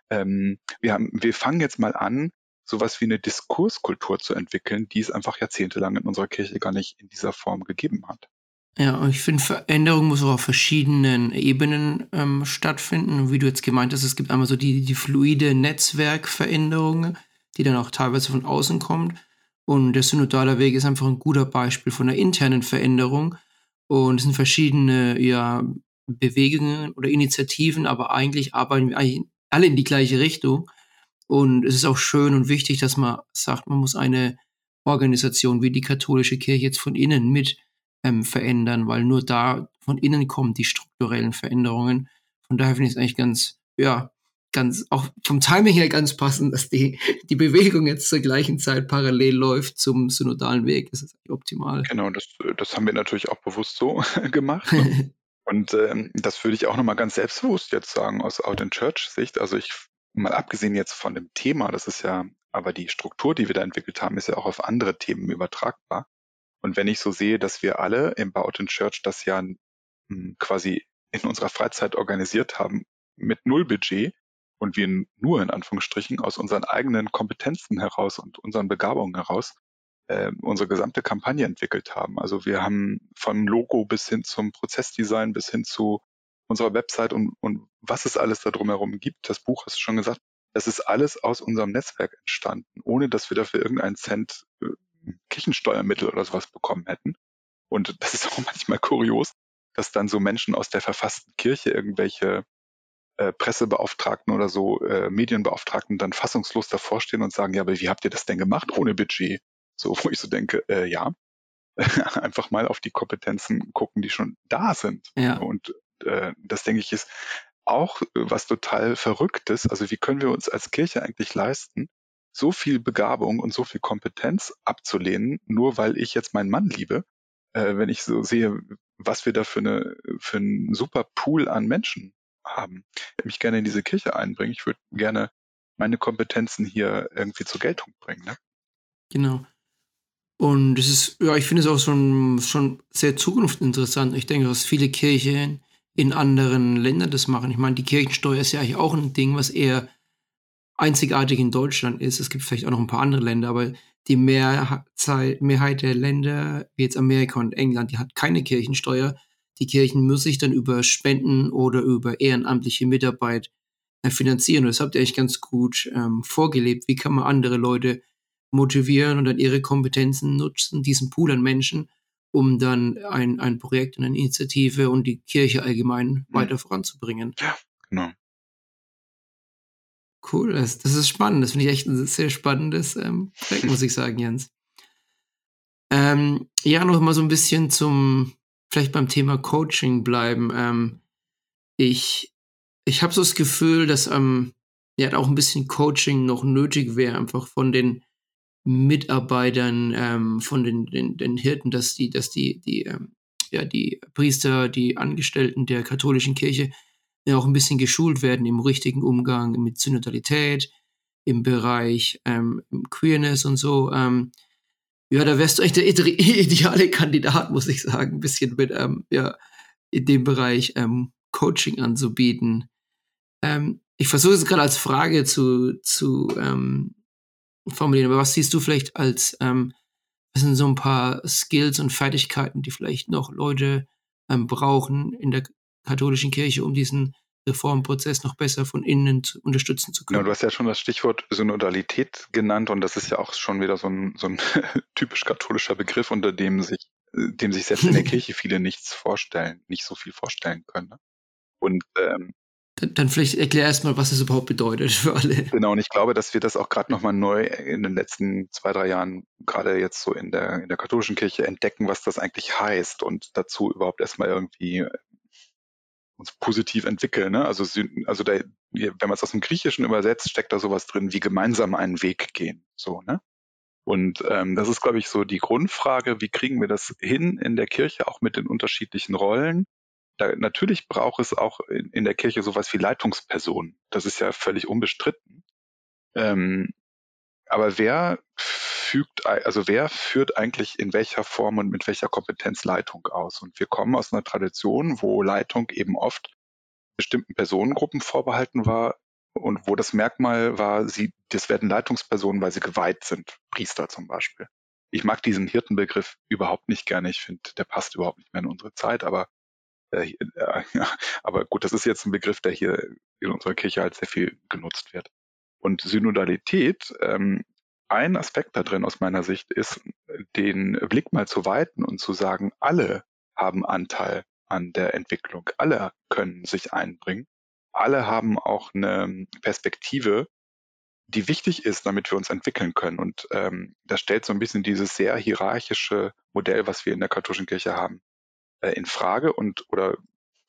ähm, wir, haben, wir fangen jetzt mal an, sowas wie eine Diskurskultur zu entwickeln, die es einfach jahrzehntelang in unserer Kirche gar nicht in dieser Form gegeben hat.
Ja, und ich finde, Veränderung muss auch auf verschiedenen Ebenen ähm, stattfinden. wie du jetzt gemeint hast, es gibt einmal so die, die fluide Netzwerkveränderung, die dann auch teilweise von außen kommt. Und der synodale Weg ist einfach ein guter Beispiel von einer internen Veränderung. Und es sind verschiedene ja, Bewegungen oder Initiativen, aber eigentlich arbeiten wir eigentlich alle in die gleiche Richtung. Und es ist auch schön und wichtig, dass man sagt, man muss eine Organisation wie die katholische Kirche jetzt von innen mit ähm, verändern, weil nur da von innen kommen die strukturellen Veränderungen. Von daher finde ich es eigentlich ganz, ja, ganz, auch vom Timing her ganz passend, dass die, die Bewegung jetzt zur gleichen Zeit parallel läuft zum synodalen Weg. Das ist optimal.
Genau, das, das haben wir natürlich auch bewusst so [LAUGHS] gemacht. Und ähm, das würde ich auch nochmal ganz selbstbewusst jetzt sagen aus Out in Church Sicht. Also ich, mal abgesehen jetzt von dem Thema, das ist ja, aber die Struktur, die wir da entwickelt haben, ist ja auch auf andere Themen übertragbar. Und wenn ich so sehe, dass wir alle im Out in Church das ja hm, quasi in unserer Freizeit organisiert haben mit null Budget und wir nur in Anführungsstrichen aus unseren eigenen Kompetenzen heraus und unseren Begabungen heraus äh, unsere gesamte Kampagne entwickelt haben. Also wir haben vom Logo bis hin zum Prozessdesign bis hin zu unserer Website und, und was es alles da drumherum gibt. Das Buch hast du schon gesagt. Das ist alles aus unserem Netzwerk entstanden, ohne dass wir dafür irgendeinen Cent äh, Kirchensteuermittel oder sowas bekommen hätten. Und das ist auch [LAUGHS] manchmal kurios, dass dann so Menschen aus der verfassten Kirche irgendwelche äh, Pressebeauftragten oder so äh, Medienbeauftragten dann fassungslos davor stehen und sagen, ja, aber wie habt ihr das denn gemacht ohne Budget? So, wo ich so denke, äh, ja, [LAUGHS] einfach mal auf die Kompetenzen gucken, die schon da sind.
Ja.
Und äh, das denke ich ist auch was total Verrücktes. Also wie können wir uns als Kirche eigentlich leisten, so viel Begabung und so viel Kompetenz abzulehnen, nur weil ich jetzt meinen Mann liebe? Äh, wenn ich so sehe, was wir da für, eine, für einen super Pool an Menschen haben. Ich mich gerne in diese Kirche einbringen. Ich würde gerne meine Kompetenzen hier irgendwie zur Geltung bringen. Ne?
Genau. Und es ist, ja, ich finde es auch schon, schon sehr zukunftsinteressant. Ich denke, dass viele Kirchen in anderen Ländern das machen. Ich meine, die Kirchensteuer ist ja eigentlich auch ein Ding, was eher einzigartig in Deutschland ist. Es gibt vielleicht auch noch ein paar andere Länder, aber die Mehrheit der Länder, wie jetzt Amerika und England, die hat keine Kirchensteuer. Die Kirchen müssen sich dann über Spenden oder über ehrenamtliche Mitarbeit äh, finanzieren. Und das habt ihr eigentlich ganz gut ähm, vorgelebt. Wie kann man andere Leute motivieren und dann ihre Kompetenzen nutzen, diesen Pool an Menschen, um dann ein, ein Projekt und eine Initiative und die Kirche allgemein mhm. weiter voranzubringen.
Ja, genau.
Cool, das, das ist spannend. Das finde ich echt ein sehr spannendes ähm, Projekt, muss [LAUGHS] ich sagen, Jens. Ähm, ja, noch mal so ein bisschen zum, vielleicht beim Thema Coaching bleiben. Ähm, ich ich habe so das Gefühl, dass ähm, ja auch ein bisschen Coaching noch nötig wäre, einfach von den Mitarbeitern, ähm, von den, den, den Hirten, dass die, dass die, die, ähm, ja, die Priester, die Angestellten der katholischen Kirche ja auch ein bisschen geschult werden im richtigen Umgang mit Synodalität, im Bereich ähm, Queerness und so. Ja, da wärst du echt der [LAUGHS] ideale Kandidat, muss ich sagen, ein bisschen mit, ähm, ja, in dem Bereich ähm, Coaching anzubieten. Ähm, ich versuche es gerade als Frage zu, zu ähm, formulieren, aber was siehst du vielleicht als, ähm, was sind so ein paar Skills und Fertigkeiten, die vielleicht noch Leute ähm, brauchen in der katholischen Kirche, um diesen Reformprozess noch besser von innen zu, unterstützen zu können.
Ja, du hast ja schon das Stichwort Synodalität genannt und das ist ja auch schon wieder so ein, so ein [LAUGHS] typisch katholischer Begriff, unter dem sich, dem sich selbst in der [LAUGHS] Kirche viele nichts vorstellen, nicht so viel vorstellen können. Ne? Und ähm,
dann, dann vielleicht erklär erstmal, was es überhaupt bedeutet für alle.
Genau, und ich glaube, dass wir das auch gerade nochmal neu in den letzten zwei, drei Jahren, gerade jetzt so in der, in der katholischen Kirche, entdecken, was das eigentlich heißt und dazu überhaupt erstmal irgendwie uns positiv entwickeln. Ne? Also, also da, wenn man es aus dem Griechischen übersetzt, steckt da sowas drin wie gemeinsam einen Weg gehen. So, ne? Und ähm, das ist, glaube ich, so die Grundfrage, wie kriegen wir das hin in der Kirche, auch mit den unterschiedlichen Rollen? Da, natürlich braucht es auch in, in der Kirche sowas wie Leitungspersonen. Das ist ja völlig unbestritten. Ähm, aber wer fügt, also wer führt eigentlich in welcher Form und mit welcher Kompetenz Leitung aus? Und wir kommen aus einer Tradition, wo Leitung eben oft bestimmten Personengruppen vorbehalten war und wo das Merkmal war, sie, das werden Leitungspersonen, weil sie geweiht sind. Priester zum Beispiel. Ich mag diesen Hirtenbegriff überhaupt nicht gerne. Ich finde, der passt überhaupt nicht mehr in unsere Zeit, aber äh, äh, [LAUGHS] ja, aber gut, das ist jetzt ein Begriff, der hier in unserer Kirche halt sehr viel genutzt wird. Und Synodalität ähm, ein Aspekt da drin aus meiner Sicht ist, den Blick mal zu weiten und zu sagen, alle haben Anteil an der Entwicklung, alle können sich einbringen, alle haben auch eine Perspektive, die wichtig ist, damit wir uns entwickeln können. Und ähm, das stellt so ein bisschen dieses sehr hierarchische Modell, was wir in der katholischen Kirche haben, äh, in Frage und oder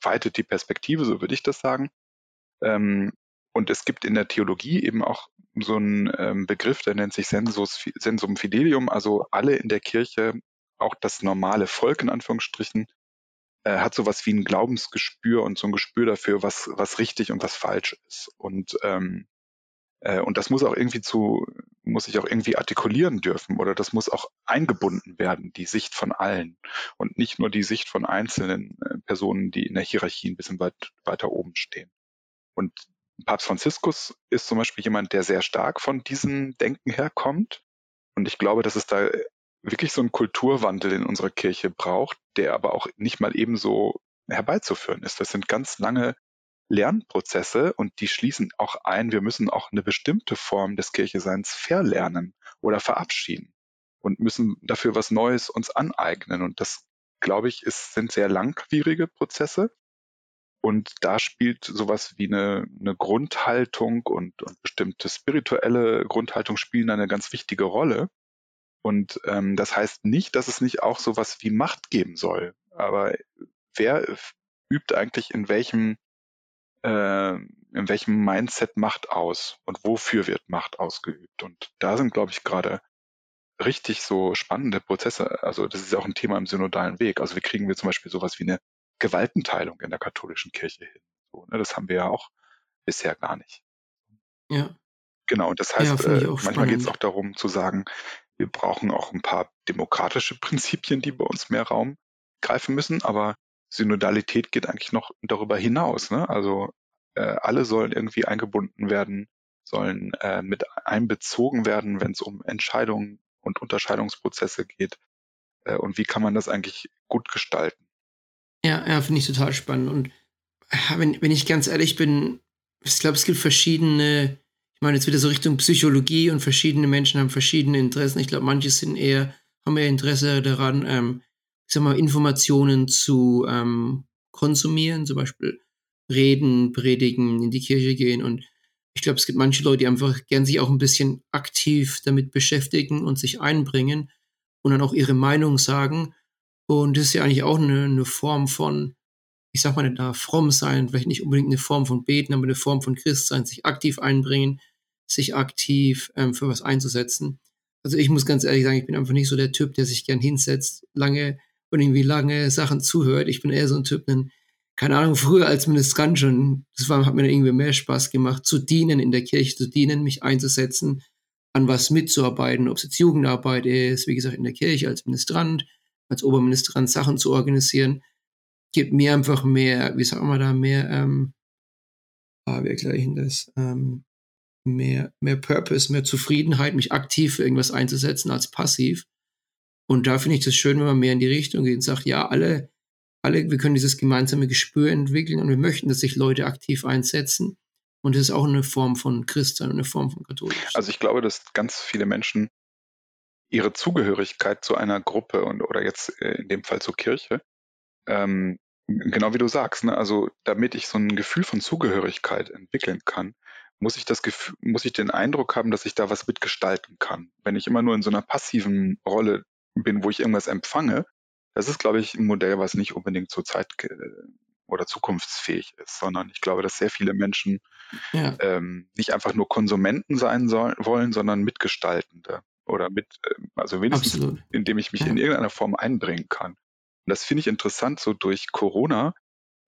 weitet die Perspektive, so würde ich das sagen. Ähm, und es gibt in der Theologie eben auch so einen ähm, Begriff, der nennt sich Sensus, Sensum Fidelium, also alle in der Kirche, auch das normale Volk in Anführungsstrichen, äh, hat sowas wie ein Glaubensgespür und so ein Gespür dafür, was, was richtig und was falsch ist. Und, ähm, äh, und das muss auch irgendwie zu, muss ich auch irgendwie artikulieren dürfen oder das muss auch eingebunden werden, die Sicht von allen und nicht nur die Sicht von einzelnen äh, Personen, die in der Hierarchie ein bisschen weit, weiter oben stehen. Und Papst Franziskus ist zum Beispiel jemand, der sehr stark von diesem Denken herkommt. Und ich glaube, dass es da wirklich so einen Kulturwandel in unserer Kirche braucht, der aber auch nicht mal ebenso herbeizuführen ist. Das sind ganz lange Lernprozesse und die schließen auch ein, wir müssen auch eine bestimmte Form des Kircheseins verlernen oder verabschieden und müssen dafür was Neues uns aneignen. Und das, glaube ich, ist, sind sehr langwierige Prozesse. Und da spielt sowas wie eine, eine Grundhaltung und, und bestimmte spirituelle Grundhaltung spielen eine ganz wichtige Rolle. Und ähm, das heißt nicht, dass es nicht auch sowas wie Macht geben soll. Aber wer übt eigentlich in welchem äh, in welchem Mindset Macht aus und wofür wird Macht ausgeübt? Und da sind, glaube ich, gerade richtig so spannende Prozesse. Also das ist auch ein Thema im synodalen Weg. Also wie kriegen wir zum Beispiel sowas wie eine Gewaltenteilung in der katholischen Kirche hin? So, ne, das haben wir ja auch bisher gar nicht.
Ja.
Genau, und das heißt, ja, äh, manchmal geht es auch darum zu sagen, wir brauchen auch ein paar demokratische [LAUGHS] Prinzipien, die bei uns mehr Raum greifen müssen, aber Synodalität geht eigentlich noch darüber hinaus. Ne? Also äh, alle sollen irgendwie eingebunden werden, sollen äh, mit einbezogen werden, wenn es um Entscheidungen und Unterscheidungsprozesse geht. Äh, und wie kann man das eigentlich gut gestalten?
Ja, ja, finde ich total spannend. Und wenn, wenn ich ganz ehrlich bin, ich glaube, es gibt verschiedene, ich meine jetzt wieder so Richtung Psychologie und verschiedene Menschen haben verschiedene Interessen. Ich glaube, manche sind eher, haben eher Interesse daran, ähm, ich sag mal, Informationen zu ähm, konsumieren, zum Beispiel reden, predigen, in die Kirche gehen. Und ich glaube, es gibt manche Leute, die einfach gern sich auch ein bisschen aktiv damit beschäftigen und sich einbringen und dann auch ihre Meinung sagen. Und das ist ja eigentlich auch eine, eine Form von, ich sag mal da fromm sein, vielleicht nicht unbedingt eine Form von beten, aber eine Form von Christ sein, sich aktiv einbringen, sich aktiv ähm, für was einzusetzen. Also ich muss ganz ehrlich sagen, ich bin einfach nicht so der Typ, der sich gern hinsetzt, lange und irgendwie lange Sachen zuhört. Ich bin eher so ein Typ, einen keine Ahnung, früher als Ministrant schon, das war, hat mir dann irgendwie mehr Spaß gemacht, zu dienen, in der Kirche zu dienen, mich einzusetzen, an was mitzuarbeiten, ob es jetzt Jugendarbeit ist, wie gesagt, in der Kirche als Ministrant, als Oberministrant Sachen zu organisieren, gibt mir einfach mehr, wie sagen wir da, mehr, ähm, ah, wie erkläre das, ähm, mehr, mehr Purpose, mehr Zufriedenheit, mich aktiv für irgendwas einzusetzen als passiv. Und da finde ich das schön, wenn man mehr in die Richtung geht und sagt, ja, alle, alle, wir können dieses gemeinsame Gespür entwickeln und wir möchten, dass sich Leute aktiv einsetzen. Und das ist auch eine Form von Christsein, eine Form von Katholisch.
Also ich glaube, dass ganz viele Menschen ihre Zugehörigkeit zu einer Gruppe und oder jetzt äh, in dem Fall zur Kirche, ähm, genau wie du sagst, ne? also damit ich so ein Gefühl von Zugehörigkeit entwickeln kann, muss ich das Gefühl, muss ich den Eindruck haben, dass ich da was mitgestalten kann. Wenn ich immer nur in so einer passiven Rolle bin, wo ich irgendwas empfange, das ist, glaube ich, ein Modell, was nicht unbedingt zur Zeit oder zukunftsfähig ist, sondern ich glaube, dass sehr viele Menschen ja. ähm, nicht einfach nur Konsumenten sein sollen, wollen, sondern Mitgestaltende oder mit, ähm, also wenigstens, Absolut. indem ich mich ja. in irgendeiner Form einbringen kann. Und das finde ich interessant, so durch Corona.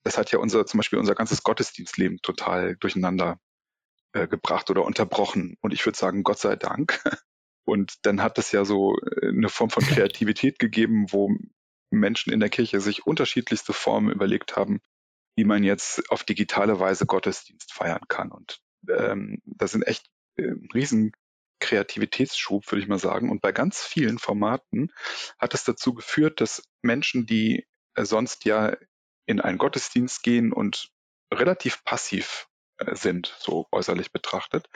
Das hat ja unser, zum Beispiel unser ganzes Gottesdienstleben total durcheinander äh, gebracht oder unterbrochen. Und ich würde sagen, Gott sei Dank. [LAUGHS] Und dann hat es ja so äh, eine Form von [LAUGHS] Kreativität gegeben, wo Menschen in der Kirche sich unterschiedlichste Formen überlegt haben, wie man jetzt auf digitale Weise Gottesdienst feiern kann. Und ähm, das sind echt äh, riesen Kreativitätsschub, würde ich mal sagen. Und bei ganz vielen Formaten hat es dazu geführt, dass Menschen, die äh, sonst ja in einen Gottesdienst gehen und relativ passiv äh, sind, so äußerlich betrachtet,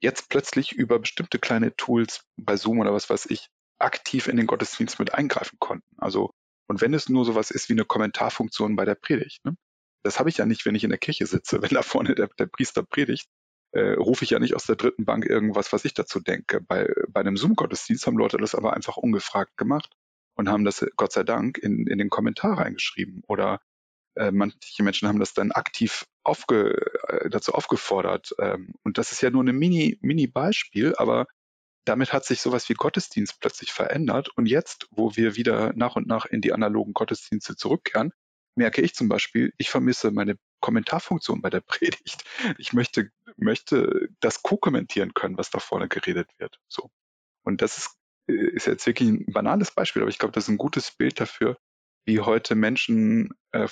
jetzt plötzlich über bestimmte kleine Tools bei Zoom oder was weiß ich, aktiv in den Gottesdienst mit eingreifen konnten. Also und wenn es nur sowas ist wie eine Kommentarfunktion bei der Predigt, ne? das habe ich ja nicht, wenn ich in der Kirche sitze. [LAUGHS] Wenn da vorne der, der Priester predigt, äh, rufe ich ja nicht aus der dritten Bank irgendwas, was ich dazu denke. Bei, bei einem Zoom-Gottesdienst haben Leute das aber einfach ungefragt gemacht und haben das Gott sei Dank in, in den Kommentar reingeschrieben. Oder äh, manche Menschen haben das dann aktiv aufge, äh, dazu aufgefordert. Ähm, und das ist ja nur ein Mini, Mini-Beispiel, aber damit hat sich sowas wie Gottesdienst plötzlich verändert. Und jetzt, wo wir wieder nach und nach in die analogen Gottesdienste zurückkehren, merke ich zum Beispiel, ich vermisse meine Kommentarfunktion bei der [LAUGHS] Predigt. Ich möchte, möchte das co-kommentieren können, was da vorne geredet wird. So. Und das ist, ist jetzt wirklich ein banales Beispiel, aber ich glaube, das ist ein gutes Bild dafür, wie heute Menschen äh,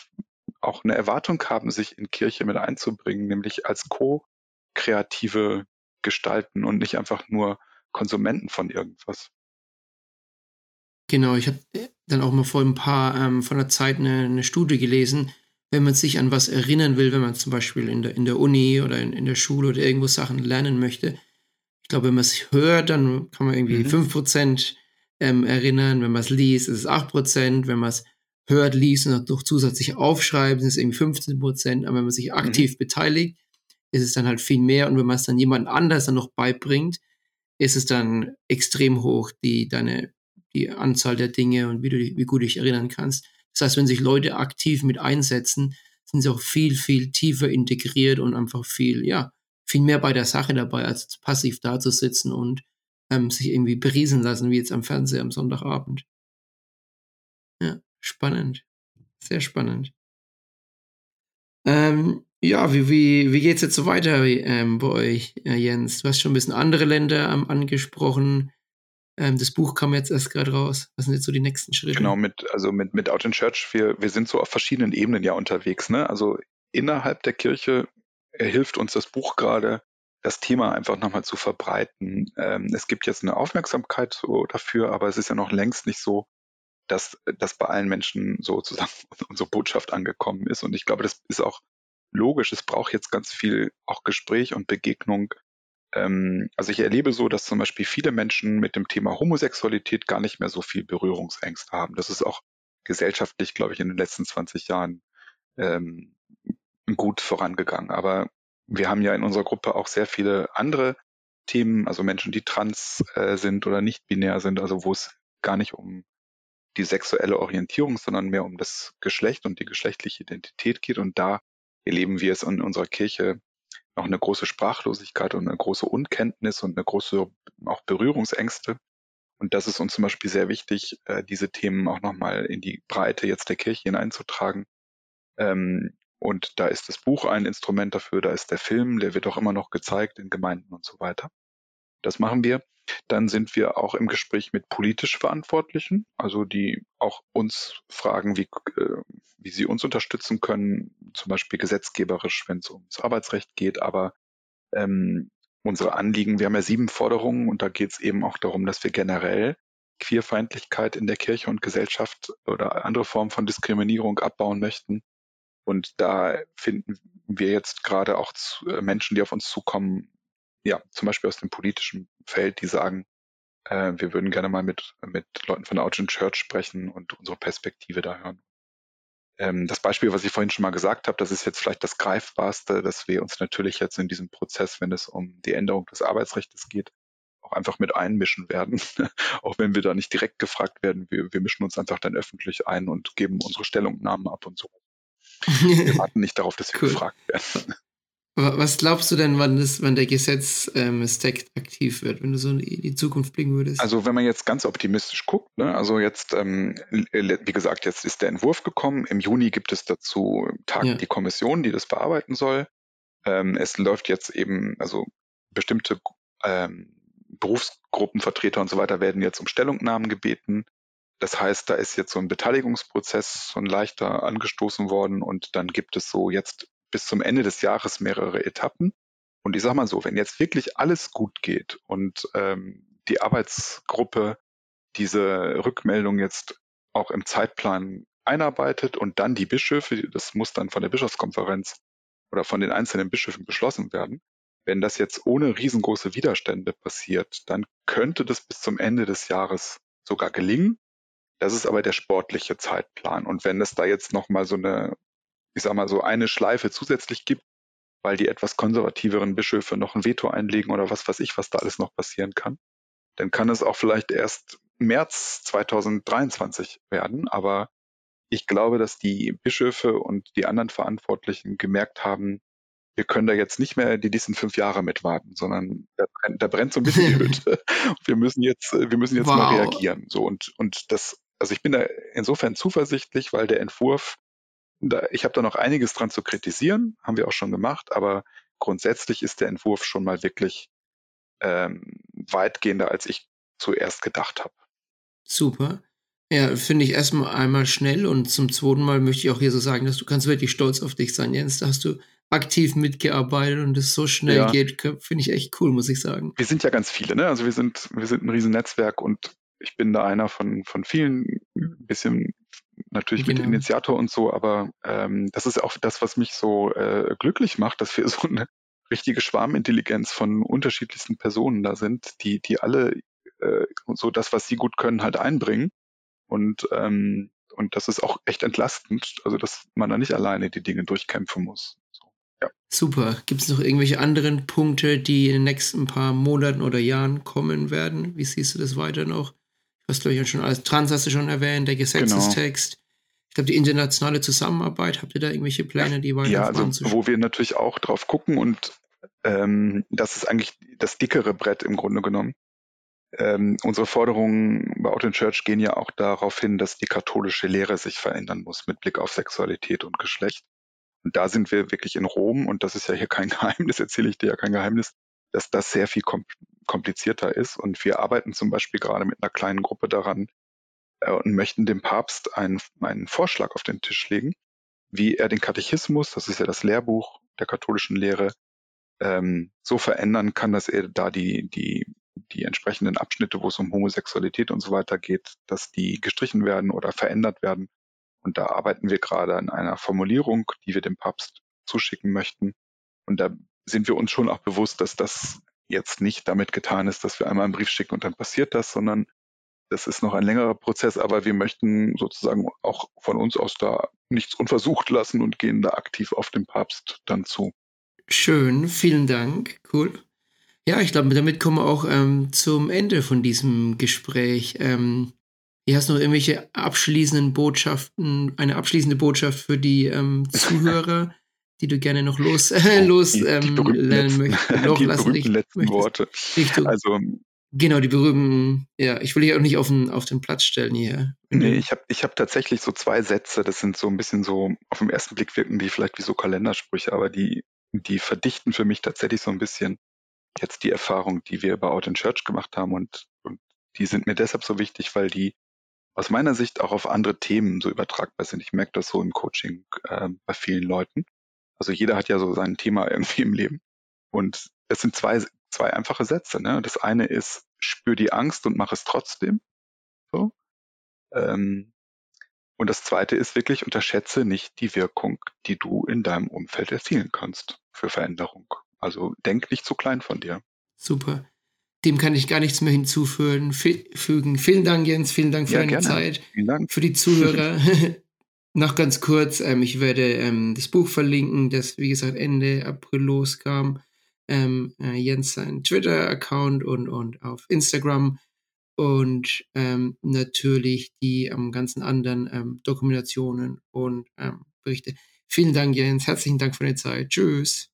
auch eine Erwartung haben, sich in Kirche mit einzubringen, nämlich als co-kreative Gestalten und nicht einfach nur Konsumenten von irgendwas.
Genau, ich habe dann auch mal vor ein paar, ähm, von der Zeit eine, eine, Studie gelesen, wenn man sich an was erinnern will, wenn man zum Beispiel in der, in der Uni oder in, in der Schule oder irgendwo Sachen lernen möchte. Ich glaube, wenn man es hört, dann kann man irgendwie mhm. 5% ähm, erinnern. Wenn man es liest, ist es 8%. Wenn man es hört, liest und noch zusätzlich aufschreibt, sind es irgendwie 15 Prozent. Aber wenn man sich aktiv mhm. beteiligt, ist es dann halt viel mehr. Und wenn man es dann jemand anders dann noch beibringt, ist es dann extrem hoch, die, deine, die Anzahl der Dinge und wie du wie gut dich erinnern kannst. Das heißt, wenn sich Leute aktiv mit einsetzen, sind sie auch viel, viel tiefer integriert und einfach viel, ja, viel mehr bei der Sache dabei, als passiv da zu sitzen und ähm, sich irgendwie beriesen lassen, wie jetzt am Fernseher am Sonntagabend. Ja, spannend. Sehr spannend. Ähm, ja, wie, wie, wie geht's jetzt so weiter ähm, bei euch, äh, Jens? Du hast schon ein bisschen andere Länder ähm, angesprochen. Ähm, das Buch kam jetzt erst gerade raus. Was sind jetzt so die nächsten Schritte?
Genau, mit, also mit, mit Out in Church, wir, wir sind so auf verschiedenen Ebenen ja unterwegs. Ne? Also innerhalb der Kirche hilft uns das Buch gerade, das Thema einfach nochmal zu verbreiten. Ähm, es gibt jetzt eine Aufmerksamkeit so dafür, aber es ist ja noch längst nicht so, dass, dass bei allen Menschen sozusagen [LAUGHS] unsere Botschaft angekommen ist. Und ich glaube, das ist auch logisch. Es braucht jetzt ganz viel auch Gespräch und Begegnung. Ähm, also ich erlebe so, dass zum Beispiel viele Menschen mit dem Thema Homosexualität gar nicht mehr so viel Berührungsängste haben. Das ist auch gesellschaftlich, glaube ich, in den letzten 20 Jahren ähm, gut vorangegangen. Aber wir haben ja in unserer Gruppe auch sehr viele andere Themen, also Menschen, die trans äh, sind oder nicht binär sind, also wo es gar nicht um die sexuelle Orientierung, sondern mehr um das Geschlecht und die geschlechtliche Identität geht. Und da erleben wir es in unserer Kirche noch eine große Sprachlosigkeit und eine große Unkenntnis und eine große auch Berührungsängste. Und das ist uns zum Beispiel sehr wichtig, äh, diese Themen auch nochmal in die Breite jetzt der Kirche hineinzutragen. Ähm, und da ist das Buch ein Instrument dafür, da ist der Film, der wird auch immer noch gezeigt in Gemeinden und so weiter. Das machen wir. Dann sind wir auch im Gespräch mit politisch Verantwortlichen, also die auch uns fragen, wie, äh, wie sie uns unterstützen können, zum Beispiel gesetzgeberisch, wenn es ums Arbeitsrecht geht, aber ähm, unsere Anliegen, wir haben ja sieben Forderungen und da geht es eben auch darum, dass wir generell Queerfeindlichkeit in der Kirche und Gesellschaft oder andere Formen von Diskriminierung abbauen möchten. Und da finden wir jetzt gerade auch zu, äh, Menschen, die auf uns zukommen, ja, zum Beispiel aus dem politischen Feld, die sagen, äh, wir würden gerne mal mit, mit Leuten von der Augen Church sprechen und unsere Perspektive da hören. Ähm, das Beispiel, was ich vorhin schon mal gesagt habe, das ist jetzt vielleicht das Greifbarste, dass wir uns natürlich jetzt in diesem Prozess, wenn es um die Änderung des Arbeitsrechts geht, auch einfach mit einmischen werden, [LAUGHS] auch wenn wir da nicht direkt gefragt werden. Wir, wir mischen uns einfach dann öffentlich ein und geben unsere Stellungnahmen ab und so. Wir warten nicht darauf, dass wir cool. gefragt werden.
Was glaubst du denn, wann, das, wann der Gesetz-Stack ähm, aktiv wird, wenn du so in die Zukunft blicken würdest?
Also wenn man jetzt ganz optimistisch guckt, ne, also jetzt, ähm, wie gesagt, jetzt ist der Entwurf gekommen. Im Juni gibt es dazu Tag ja. die Kommission, die das bearbeiten soll. Ähm, es läuft jetzt eben, also bestimmte ähm, Berufsgruppenvertreter und so weiter werden jetzt um Stellungnahmen gebeten. Das heißt, da ist jetzt so ein Beteiligungsprozess, so ein leichter angestoßen worden und dann gibt es so jetzt bis zum Ende des Jahres mehrere Etappen. Und ich sage mal so, wenn jetzt wirklich alles gut geht und ähm, die Arbeitsgruppe diese Rückmeldung jetzt auch im Zeitplan einarbeitet und dann die Bischöfe, das muss dann von der Bischofskonferenz oder von den einzelnen Bischöfen beschlossen werden. Wenn das jetzt ohne riesengroße Widerstände passiert, dann könnte das bis zum Ende des Jahres sogar gelingen. Das ist aber der sportliche Zeitplan. Und wenn es da jetzt nochmal so eine, ich sag mal so eine Schleife zusätzlich gibt, weil die etwas konservativeren Bischöfe noch ein Veto einlegen oder was weiß ich, was da alles noch passieren kann, dann kann es auch vielleicht erst März 2023 werden. Aber ich glaube, dass die Bischöfe und die anderen Verantwortlichen gemerkt haben, wir können da jetzt nicht mehr die nächsten fünf Jahre mit warten, sondern da brennt, da brennt so ein bisschen die [LAUGHS] Hütte. wir müssen jetzt, wir müssen jetzt wow. mal reagieren. So und und das also ich bin da insofern zuversichtlich, weil der Entwurf, ich habe da noch einiges dran zu kritisieren, haben wir auch schon gemacht, aber grundsätzlich ist der Entwurf schon mal wirklich ähm, weitgehender, als ich zuerst gedacht habe.
Super. Ja, finde ich erstmal einmal schnell und zum zweiten Mal möchte ich auch hier so sagen, dass du kannst wirklich stolz auf dich sein, Jens. Da hast du aktiv mitgearbeitet und es so schnell ja. geht, finde ich echt cool, muss ich sagen.
Wir sind ja ganz viele, ne? Also wir sind, wir sind ein Riesennetzwerk und ich bin da einer von, von vielen, ein bisschen natürlich genau. mit Initiator und so, aber ähm, das ist auch das, was mich so äh, glücklich macht, dass wir [LAUGHS] so eine richtige Schwarmintelligenz von unterschiedlichsten Personen da sind, die, die alle äh, so das, was sie gut können, halt einbringen. Und, ähm, und das ist auch echt entlastend, also dass man da nicht alleine die Dinge durchkämpfen muss. So,
ja. Super. Gibt es noch irgendwelche anderen Punkte, die in den nächsten paar Monaten oder Jahren kommen werden? Wie siehst du das weiter noch? Du hast, glaube ich, schon als Trans hast du schon erwähnt, der Gesetzestext. Genau. Ich glaube, die internationale Zusammenarbeit, habt ihr da irgendwelche Pläne, die weiter
Ja, also wo wir natürlich auch drauf gucken und ähm, das ist eigentlich das dickere Brett im Grunde genommen. Ähm, unsere Forderungen bei Out in Church gehen ja auch darauf hin, dass die katholische Lehre sich verändern muss mit Blick auf Sexualität und Geschlecht. Und da sind wir wirklich in Rom, und das ist ja hier kein Geheimnis, [LAUGHS] erzähle ich dir ja kein Geheimnis, dass das sehr viel komplizierter ist. Und wir arbeiten zum Beispiel gerade mit einer kleinen Gruppe daran äh, und möchten dem Papst einen, einen Vorschlag auf den Tisch legen, wie er den Katechismus, das ist ja das Lehrbuch der katholischen Lehre, ähm, so verändern kann, dass er da die, die die entsprechenden Abschnitte, wo es um Homosexualität und so weiter geht, dass die gestrichen werden oder verändert werden. Und da arbeiten wir gerade an einer Formulierung, die wir dem Papst zuschicken möchten. Und da sind wir uns schon auch bewusst, dass das jetzt nicht damit getan ist, dass wir einmal einen Brief schicken und dann passiert das, sondern das ist noch ein längerer Prozess, aber wir möchten sozusagen auch von uns aus da nichts unversucht lassen und gehen da aktiv auf den Papst dann zu.
Schön, vielen Dank, cool. Ja, ich glaube, damit kommen wir auch ähm, zum Ende von diesem Gespräch. Ähm, hier hast du noch irgendwelche abschließenden Botschaften, eine abschließende Botschaft für die ähm, [LAUGHS] Zuhörer, die du gerne noch los, äh, [LAUGHS] [LAUGHS] los die, die ähm, möchtest. [LAUGHS]
die berühmten letzten möchtest. Worte.
also, genau, die berühmten, ja, ich will dich auch nicht auf den, auf den Platz stellen hier.
Nee, ich habe ich hab tatsächlich so zwei Sätze, das sind so ein bisschen so, auf den ersten Blick wirken die vielleicht wie so Kalendersprüche, aber die, die verdichten für mich tatsächlich so ein bisschen jetzt die Erfahrung, die wir bei Out in Church gemacht haben und, und die sind mir deshalb so wichtig, weil die aus meiner Sicht auch auf andere Themen so übertragbar sind. Ich merke das so im Coaching äh, bei vielen Leuten. Also jeder hat ja so sein Thema irgendwie im Leben. Und es sind zwei, zwei einfache Sätze. Ne? Das eine ist, spür die Angst und mach es trotzdem. So. Ähm, und das zweite ist wirklich, unterschätze nicht die Wirkung, die du in deinem Umfeld erzielen kannst für Veränderung. Also denk nicht zu klein von dir.
Super. Dem kann ich gar nichts mehr hinzufügen. Vielen Dank, Jens. Vielen Dank für ja, deine gerne. Zeit.
Vielen Dank.
Für die Zuhörer. [LAUGHS] Noch ganz kurz, ähm, ich werde ähm, das Buch verlinken, das, wie gesagt, Ende April loskam. Ähm, äh, Jens sein Twitter-Account und, und auf Instagram und ähm, natürlich die am ganzen anderen ähm, Dokumentationen und ähm, Berichte. Vielen Dank, Jens. Herzlichen Dank für deine Zeit. Tschüss.